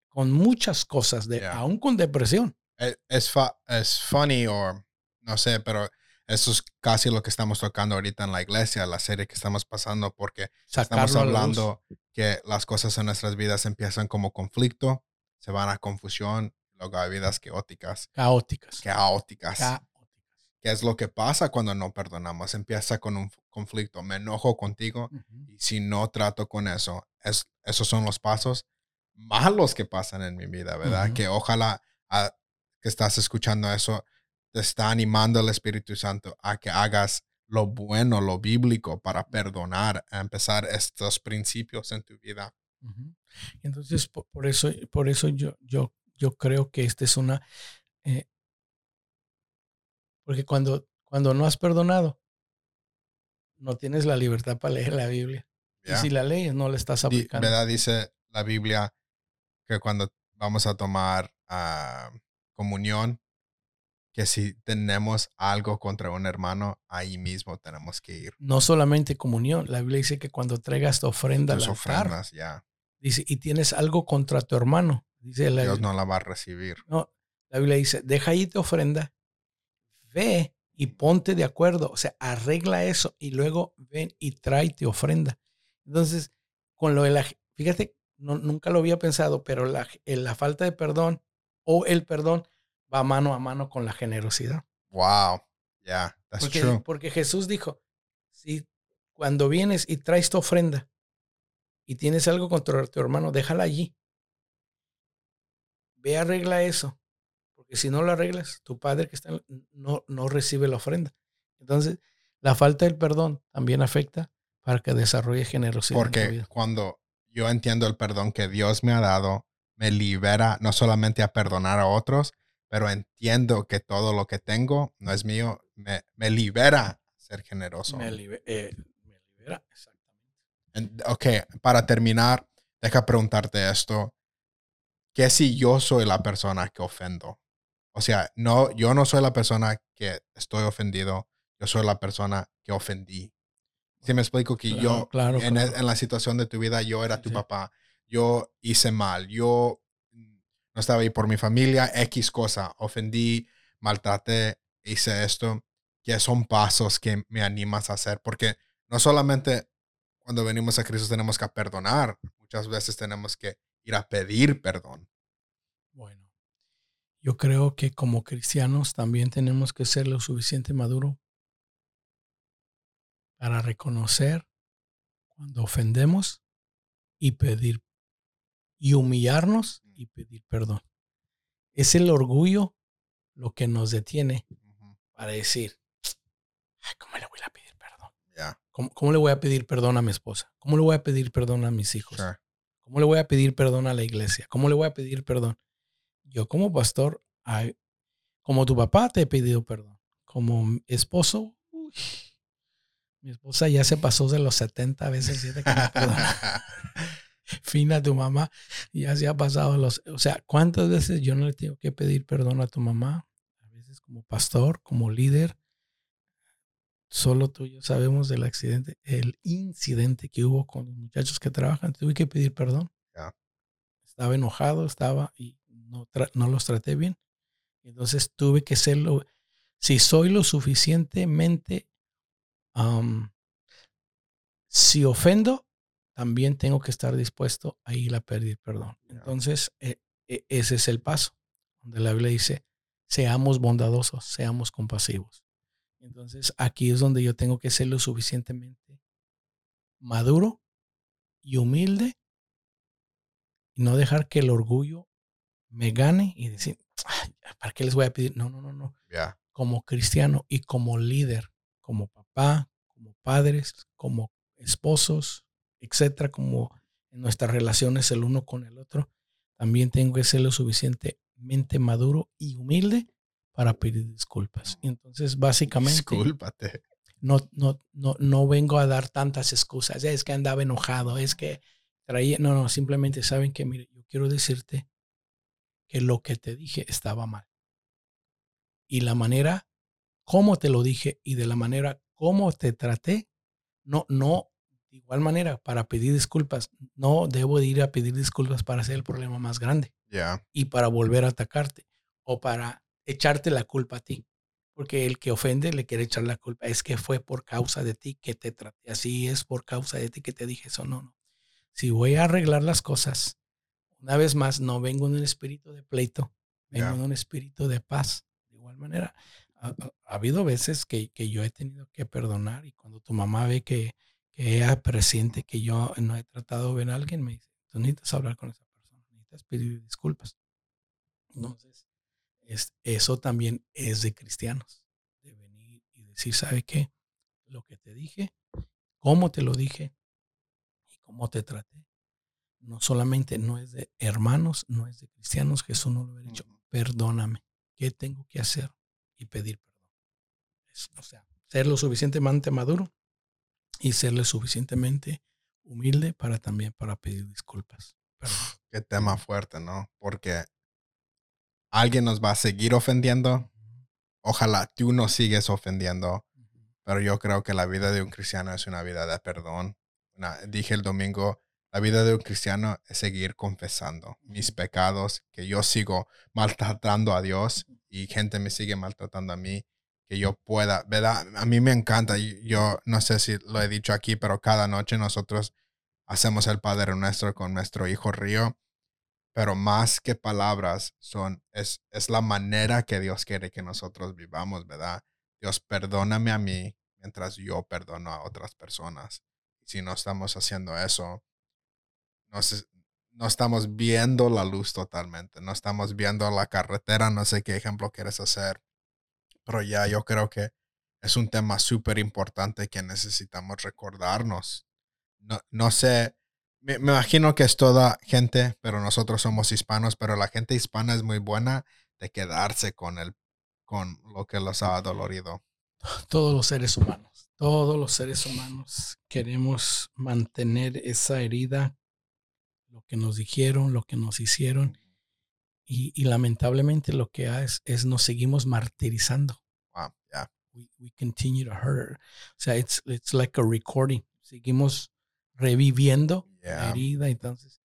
con muchas cosas, de, aún con depresión. Eh, es, es funny o no sé, pero eso es casi lo que estamos tocando ahorita en la iglesia, la serie que estamos pasando, porque estamos hablando que las cosas en nuestras vidas empiezan como conflicto, se van a confusión, luego a vidas caóticas. Caóticas. Caóticas. ¿Qué es lo que pasa cuando no perdonamos? Empieza con un conflicto. Me enojo contigo y si no trato con eso, es, esos son los pasos malos que pasan en mi vida, ¿verdad? Que ojalá que estás escuchando eso, te está animando el Espíritu Santo a que hagas lo bueno, lo bíblico para perdonar, a empezar estos principios en tu vida. Entonces, por, eso, por eso yo, yo, yo creo que esta es una... Eh, porque cuando, cuando no has perdonado, no tienes la libertad para leer la Biblia. Y si la lees, no la estás aplicando. ¿Verdad? Dice la Biblia que cuando vamos a tomar ah, comunión, que si tenemos algo contra un hermano, ahí mismo tenemos que ir. No solamente comunión, la Biblia dice que cuando traigas tu ofrenda Tus ofrendas, ya. Dice, y tienes algo contra tu hermano. Dice la, Dios no la va a recibir. No, la Biblia dice, deja ahí tu ofrenda, ve y ponte de acuerdo, o sea, arregla eso y luego ven y tráete ofrenda. Entonces, con lo de la, fíjate, no, nunca lo había pensado, pero la, la falta de perdón o el perdón va mano a mano con la generosidad. Wow, yeah, that's porque, true. Porque Jesús dijo, si cuando vienes y traes tu ofrenda y tienes algo contra tu hermano, déjala allí. Ve, arregla eso. Porque si no lo arreglas, tu padre que está no, no recibe la ofrenda. Entonces, la falta del perdón también afecta para que desarrolle generosidad. Porque cuando yo entiendo el perdón que Dios me ha dado, me libera no solamente a perdonar a otros, pero entiendo que todo lo que tengo no es mío, me, me libera ser generoso. Me, eh, me libera, exactamente. ok, para terminar, deja preguntarte esto. ¿Qué si yo soy la persona que ofendo? O sea, no, yo no soy la persona que estoy ofendido, yo soy la persona que ofendí. Si me explico que yo, claro, en, en, la situación de tu vida, yo era tu papá, yo hice mal, yo no estaba ahí por mi familia, X cosa, ofendí, maltraté, hice esto, que son pasos que me animas a hacer, porque no solamente cuando venimos a Cristo tenemos que perdonar, muchas veces tenemos que ir a pedir perdón. Bueno, yo creo que como cristianos también tenemos que ser lo suficiente maduro para reconocer cuando ofendemos y pedir y humillarnos y pedir perdón. Es el orgullo lo que nos detiene para decir, ¿cómo le voy a pedir perdón? ¿Cómo, le voy a pedir perdón a mi esposa? ¿Cómo le voy a pedir perdón a mis hijos? ¿Cómo le voy a pedir perdón a la iglesia? ¿Cómo le voy a pedir perdón? Yo como pastor, como tu papá te he pedido perdón. Como esposo, mi esposa ya se pasó de los 70 veces que me [laughs] [laughs] fina tu mamá, ya se ha pasado los, o sea, ¿cuántas veces yo no le tengo que pedir perdón a tu mamá? A veces como pastor, como líder, solo tú y yo sabemos del accidente, el incidente que hubo con los muchachos que trabajan, tuve que pedir perdón. Estaba enojado, estaba y no, no los traté bien. Entonces tuve que serlo, si soy lo suficientemente, si ofendo, también tengo que estar dispuesto a ir a pedir perdón. Entonces, e, e, ese es el paso, donde la Biblia dice, seamos bondadosos, seamos compasivos. Entonces, aquí es donde yo tengo que ser lo suficientemente maduro y humilde y no dejar que el orgullo me gane y decir, ¿para qué les voy a pedir? No, no, no, no. Como cristiano y como líder, como papá, como padres, como esposos, etcétera, como en nuestras relaciones el uno con el otro, también tengo que ser lo suficientemente maduro y humilde para pedir disculpas. entonces, básicamente, Discúlpate. No, no, no, no vengo a dar tantas excusas. Es que andaba enojado, es que traía. No, no, simplemente saben que, mire, yo quiero decirte que lo que te dije estaba mal. Y la manera como te lo dije y de la manera como te traté, no, no de igual manera, para pedir disculpas, no debo de ir a pedir disculpas para hacer el problema más grande. Y para volver a atacarte o para echarte la culpa a ti. Porque el que ofende le quiere echar la culpa. Es que fue por causa de ti que te traté así, es por causa de ti que te dije eso. No, no. Si voy a arreglar las cosas, una vez más, no vengo en un espíritu de pleito, vengo en un espíritu de paz. De igual manera, ha, ha habido veces que, que, yo he tenido que perdonar y cuando tu mamá ve que que ella presiente que yo no he tratado bien a alguien, me dice, tú necesitas hablar con esa persona, necesitas pedir disculpas. Entonces, es, eso también es de cristianos. De venir y decir, ¿sabe qué? Lo que te dije, cómo te lo dije y cómo te traté. No solamente no es de hermanos, no es de cristianos. Jesús no lo ha dicho. Perdóname. ¿Qué tengo que hacer? Y pedir perdón. o sea, ser lo suficientemente maduro y serle suficientemente humilde para también para pedir disculpas. Qué tema fuerte, ¿no? Porque alguien nos va a seguir ofendiendo. Ojalá tú no sigues ofendiendo. Pero yo creo que la vida de un cristiano es una vida de perdón. dije el domingo, la vida de un cristiano es seguir confesando mis pecados, que yo sigo maltratando a Dios y gente me sigue maltratando a mí, que yo pueda, ¿verdad? A mí me encanta, yo no sé si lo he dicho aquí, pero cada noche nosotros hacemos el Padre Nuestro con nuestro Hijo Río, pero más que palabras son, es, es la manera que Dios quiere que nosotros vivamos, ¿verdad? Dios, perdóname a mí mientras yo perdono a otras personas. Si no estamos haciendo eso, no estamos viendo la luz totalmente, no estamos viendo la carretera, no sé qué ejemplo quieres hacer, pero ya yo creo que es un tema súper importante que necesitamos recordarnos no, no sé, me, imagino que es toda gente, pero nosotros somos hispanos, pero la gente hispana es muy buena de quedarse con, el, con lo que los ha dolorido. [laughs] Todos los seres humanos, todos los seres humanos queremos mantener esa herida, lo que nos dijeron, lo que nos hicieron, y, y lamentablemente lo que es, es nos seguimos martirizando. Yeah. We, we continue to hurt. O sea, it's, it's like a recording. Seguimos reviviendo la herida. Entonces,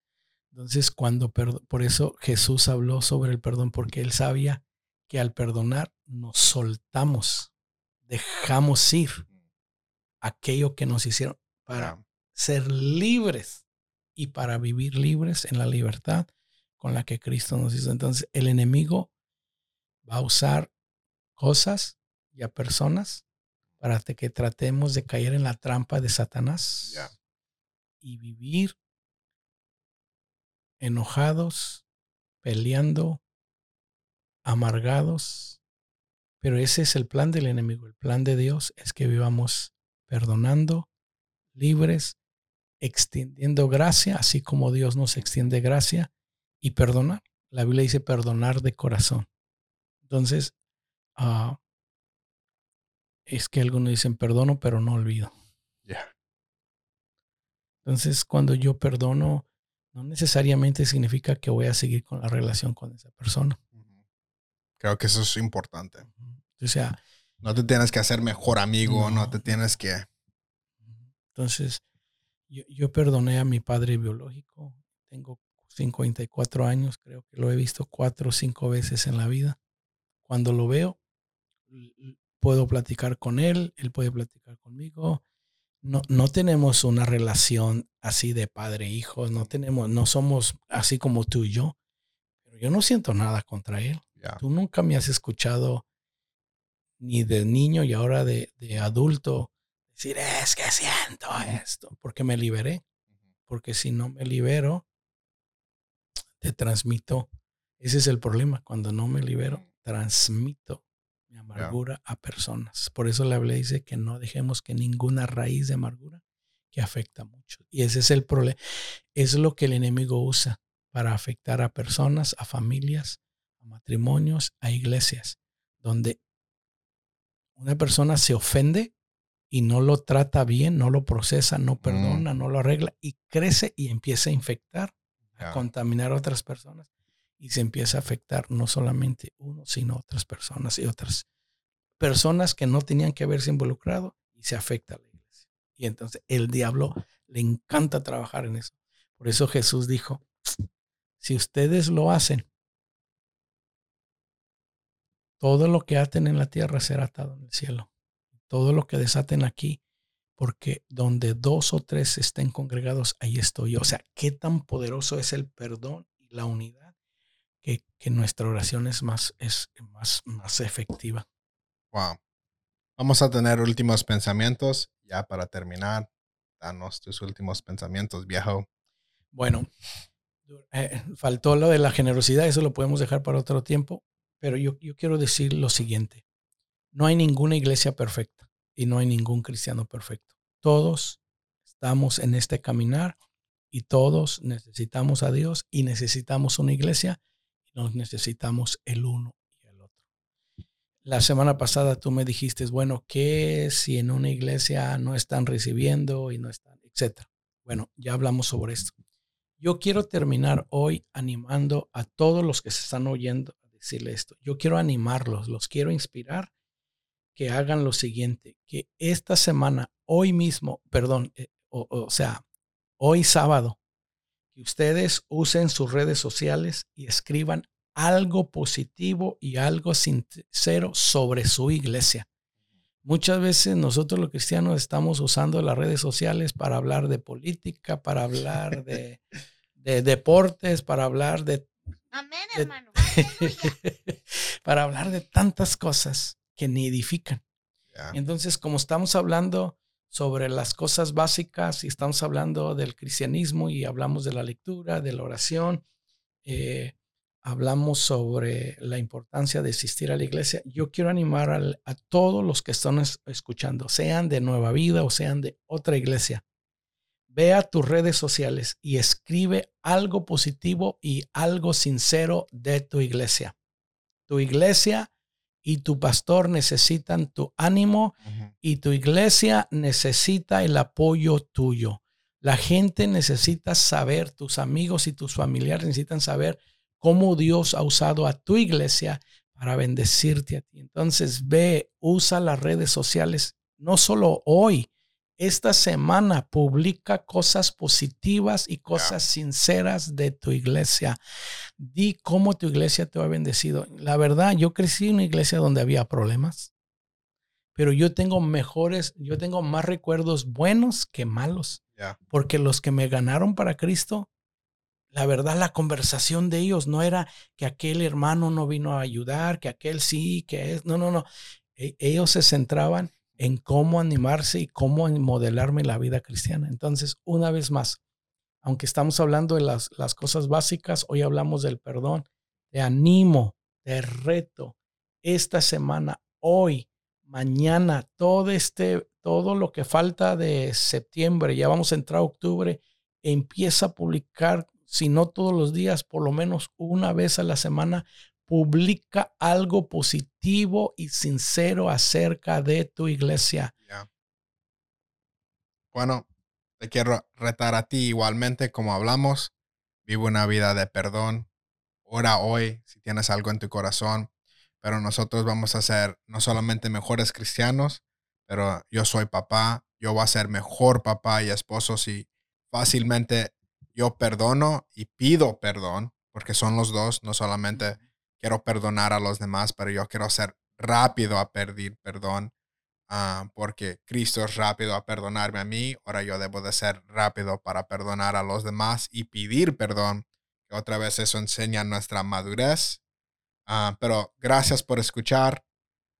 entonces cuando, por eso Jesús habló sobre el perdón, porque él sabía que al perdonar nos soltamos, dejamos ir aquello que nos hicieron para ser libres y para vivir libres en la libertad con la que Cristo nos hizo. Entonces, el enemigo va a usar cosas y a personas para que tratemos de caer en la trampa de Satanás y vivir enojados, peleando, amargados. Pero ese es el plan del enemigo. El plan de Dios es que vivamos perdonando, libres, extendiendo gracia, así como Dios nos extiende gracia y perdonar. La Biblia dice perdonar de corazón. Entonces, ah, es que algunos dicen perdono, pero no olvido. Entonces, cuando yo perdono, no necesariamente significa que voy a seguir con la relación con esa persona. Creo que eso es importante. O sea, no te tienes que hacer mejor amigo, no, te tienes que... Entonces, yo, yo, perdoné a mi padre biológico. Tengo 54 años, creo que lo he visto cuatro o cinco veces en la vida. Cuando lo veo, puedo platicar con él, él puede platicar conmigo no, no tenemos una relación así de padre-hijo, no tenemos, no somos así como tú y yo, pero yo no siento nada contra él. Tú nunca me has escuchado ni de niño y ahora de, de, adulto decir, es que siento esto, porque me liberé. Porque si no me libero, te transmito. Ese es el problema. Cuando no me libero, transmito amargura a personas. Por eso la Biblia dice que no dejemos que ninguna raíz de amargura que afecta mucho. Y ese es el problema. Es lo que el enemigo usa para afectar a personas, a familias, a matrimonios, a iglesias, donde una persona se ofende y no lo trata bien, no lo procesa, no mm. perdona, no lo arregla y crece y empieza a infectar, a contaminar a otras personas y se empieza a afectar no solamente uno, sino otras personas y otras personas que no tenían que haberse involucrado y se afecta a la iglesia. Y entonces el diablo le encanta trabajar en eso. Por eso Jesús dijo, si ustedes lo hacen, todo lo que aten en la tierra será atado en el cielo. Todo lo que desaten aquí, porque donde dos o tres estén congregados, ahí estoy yo. O sea, qué tan poderoso es el perdón y la unidad que, nuestra oración es más, es más, más efectiva. Vamos a tener últimos pensamientos ya para terminar. Danos tus últimos pensamientos, viejo. Bueno, eh, faltó lo de la generosidad, eso lo podemos dejar para otro tiempo. pero yo, yo quiero decir lo siguiente. No hay ninguna iglesia perfecta y no hay ningún cristiano perfecto. Todos estamos en este caminar y todos necesitamos a Dios y necesitamos una iglesia y nos necesitamos el uno. La semana pasada tú me dijiste, bueno, ¿qué si en una iglesia no están recibiendo y no están, etcétera? Bueno, ya hablamos sobre esto. Yo quiero terminar hoy animando a todos los que se están oyendo a decirle esto. Yo quiero animarlos, los quiero inspirar que hagan lo siguiente, que esta semana, hoy mismo, perdón, eh, o, sea, hoy sábado, que ustedes usen sus redes sociales y escriban algo positivo y algo sincero sobre su iglesia. Muchas veces nosotros los cristianos estamos usando las redes sociales para hablar de política, para hablar [laughs] de, deportes, para hablar de... Amén, hermano. [laughs] para hablar de tantas cosas que ni edifican. Entonces, como estamos hablando sobre las cosas básicas y estamos hablando del cristianismo y hablamos de la lectura, de la oración, eh, hablamos sobre la importancia de asistir a la iglesia, yo quiero animar a, todos los que están escuchando, sean de Nueva Vida o sean de otra iglesia. Ve a tus redes sociales y escribe algo positivo y algo sincero de tu iglesia. Tu iglesia y tu pastor necesitan tu ánimo y tu iglesia necesita el apoyo tuyo. La gente necesita saber, tus amigos y tus familiares necesitan saber cómo Dios ha usado a tu iglesia para bendecirte a ti. Entonces ve, usa las redes sociales, no solo hoy, esta semana publica cosas positivas y cosas sinceras de tu iglesia. Di cómo tu iglesia te ha bendecido. La verdad, yo crecí en una iglesia donde había problemas, pero yo tengo mejores, yo tengo más recuerdos buenos que malos. Porque los que me ganaron para Cristo, la verdad, la conversación de ellos no era que aquel hermano no vino a ayudar, que aquel sí, que es. No, no, no. E, ellos se centraban en cómo animarse y cómo modelarme la vida cristiana. Entonces, una vez más, aunque estamos hablando de las, las cosas básicas, hoy hablamos del perdón. Te animo, te reto esta semana, hoy, mañana, todo este, todo lo que falta de septiembre, ya vamos a entrar a octubre, empieza a publicar, si no todos los días, por lo menos una vez a la semana, publica algo positivo y sincero acerca de tu iglesia. Bueno, te quiero retar a ti igualmente, como hablamos. Vive una vida de perdón. Ora hoy si tienes algo en tu corazón. Pero nosotros vamos a ser no solamente mejores cristianos, pero yo soy papá. Yo voy a ser mejor papá y esposo si fácilmente yo perdono y pido perdón, porque son los dos, no solamente quiero perdonar a los demás, pero yo quiero ser rápido a pedir perdón, ah, porque Cristo es rápido a perdonarme a mí, ahora yo debo de ser rápido para perdonar a los demás y pedir perdón. Otra vez eso enseña nuestra madurez. Ah, pero gracias por escuchar.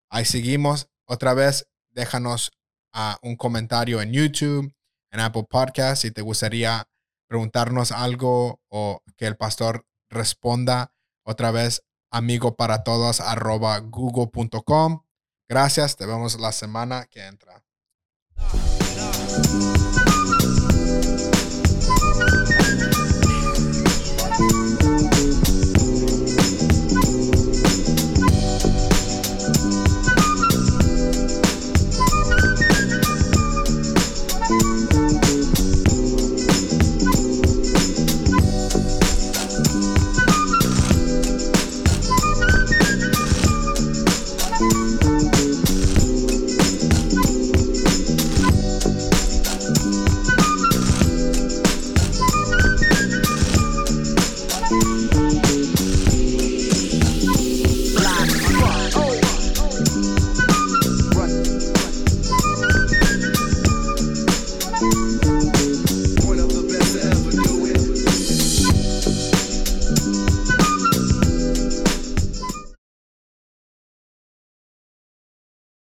Ahí seguimos. Otra vez, déjanos ah, un comentario en YouTube, en Apple Podcast, si te gustaría preguntarnos algo o que el pastor responda. Otra vez, amigo para todos arroba google.com. Gracias, te vemos la semana que entra.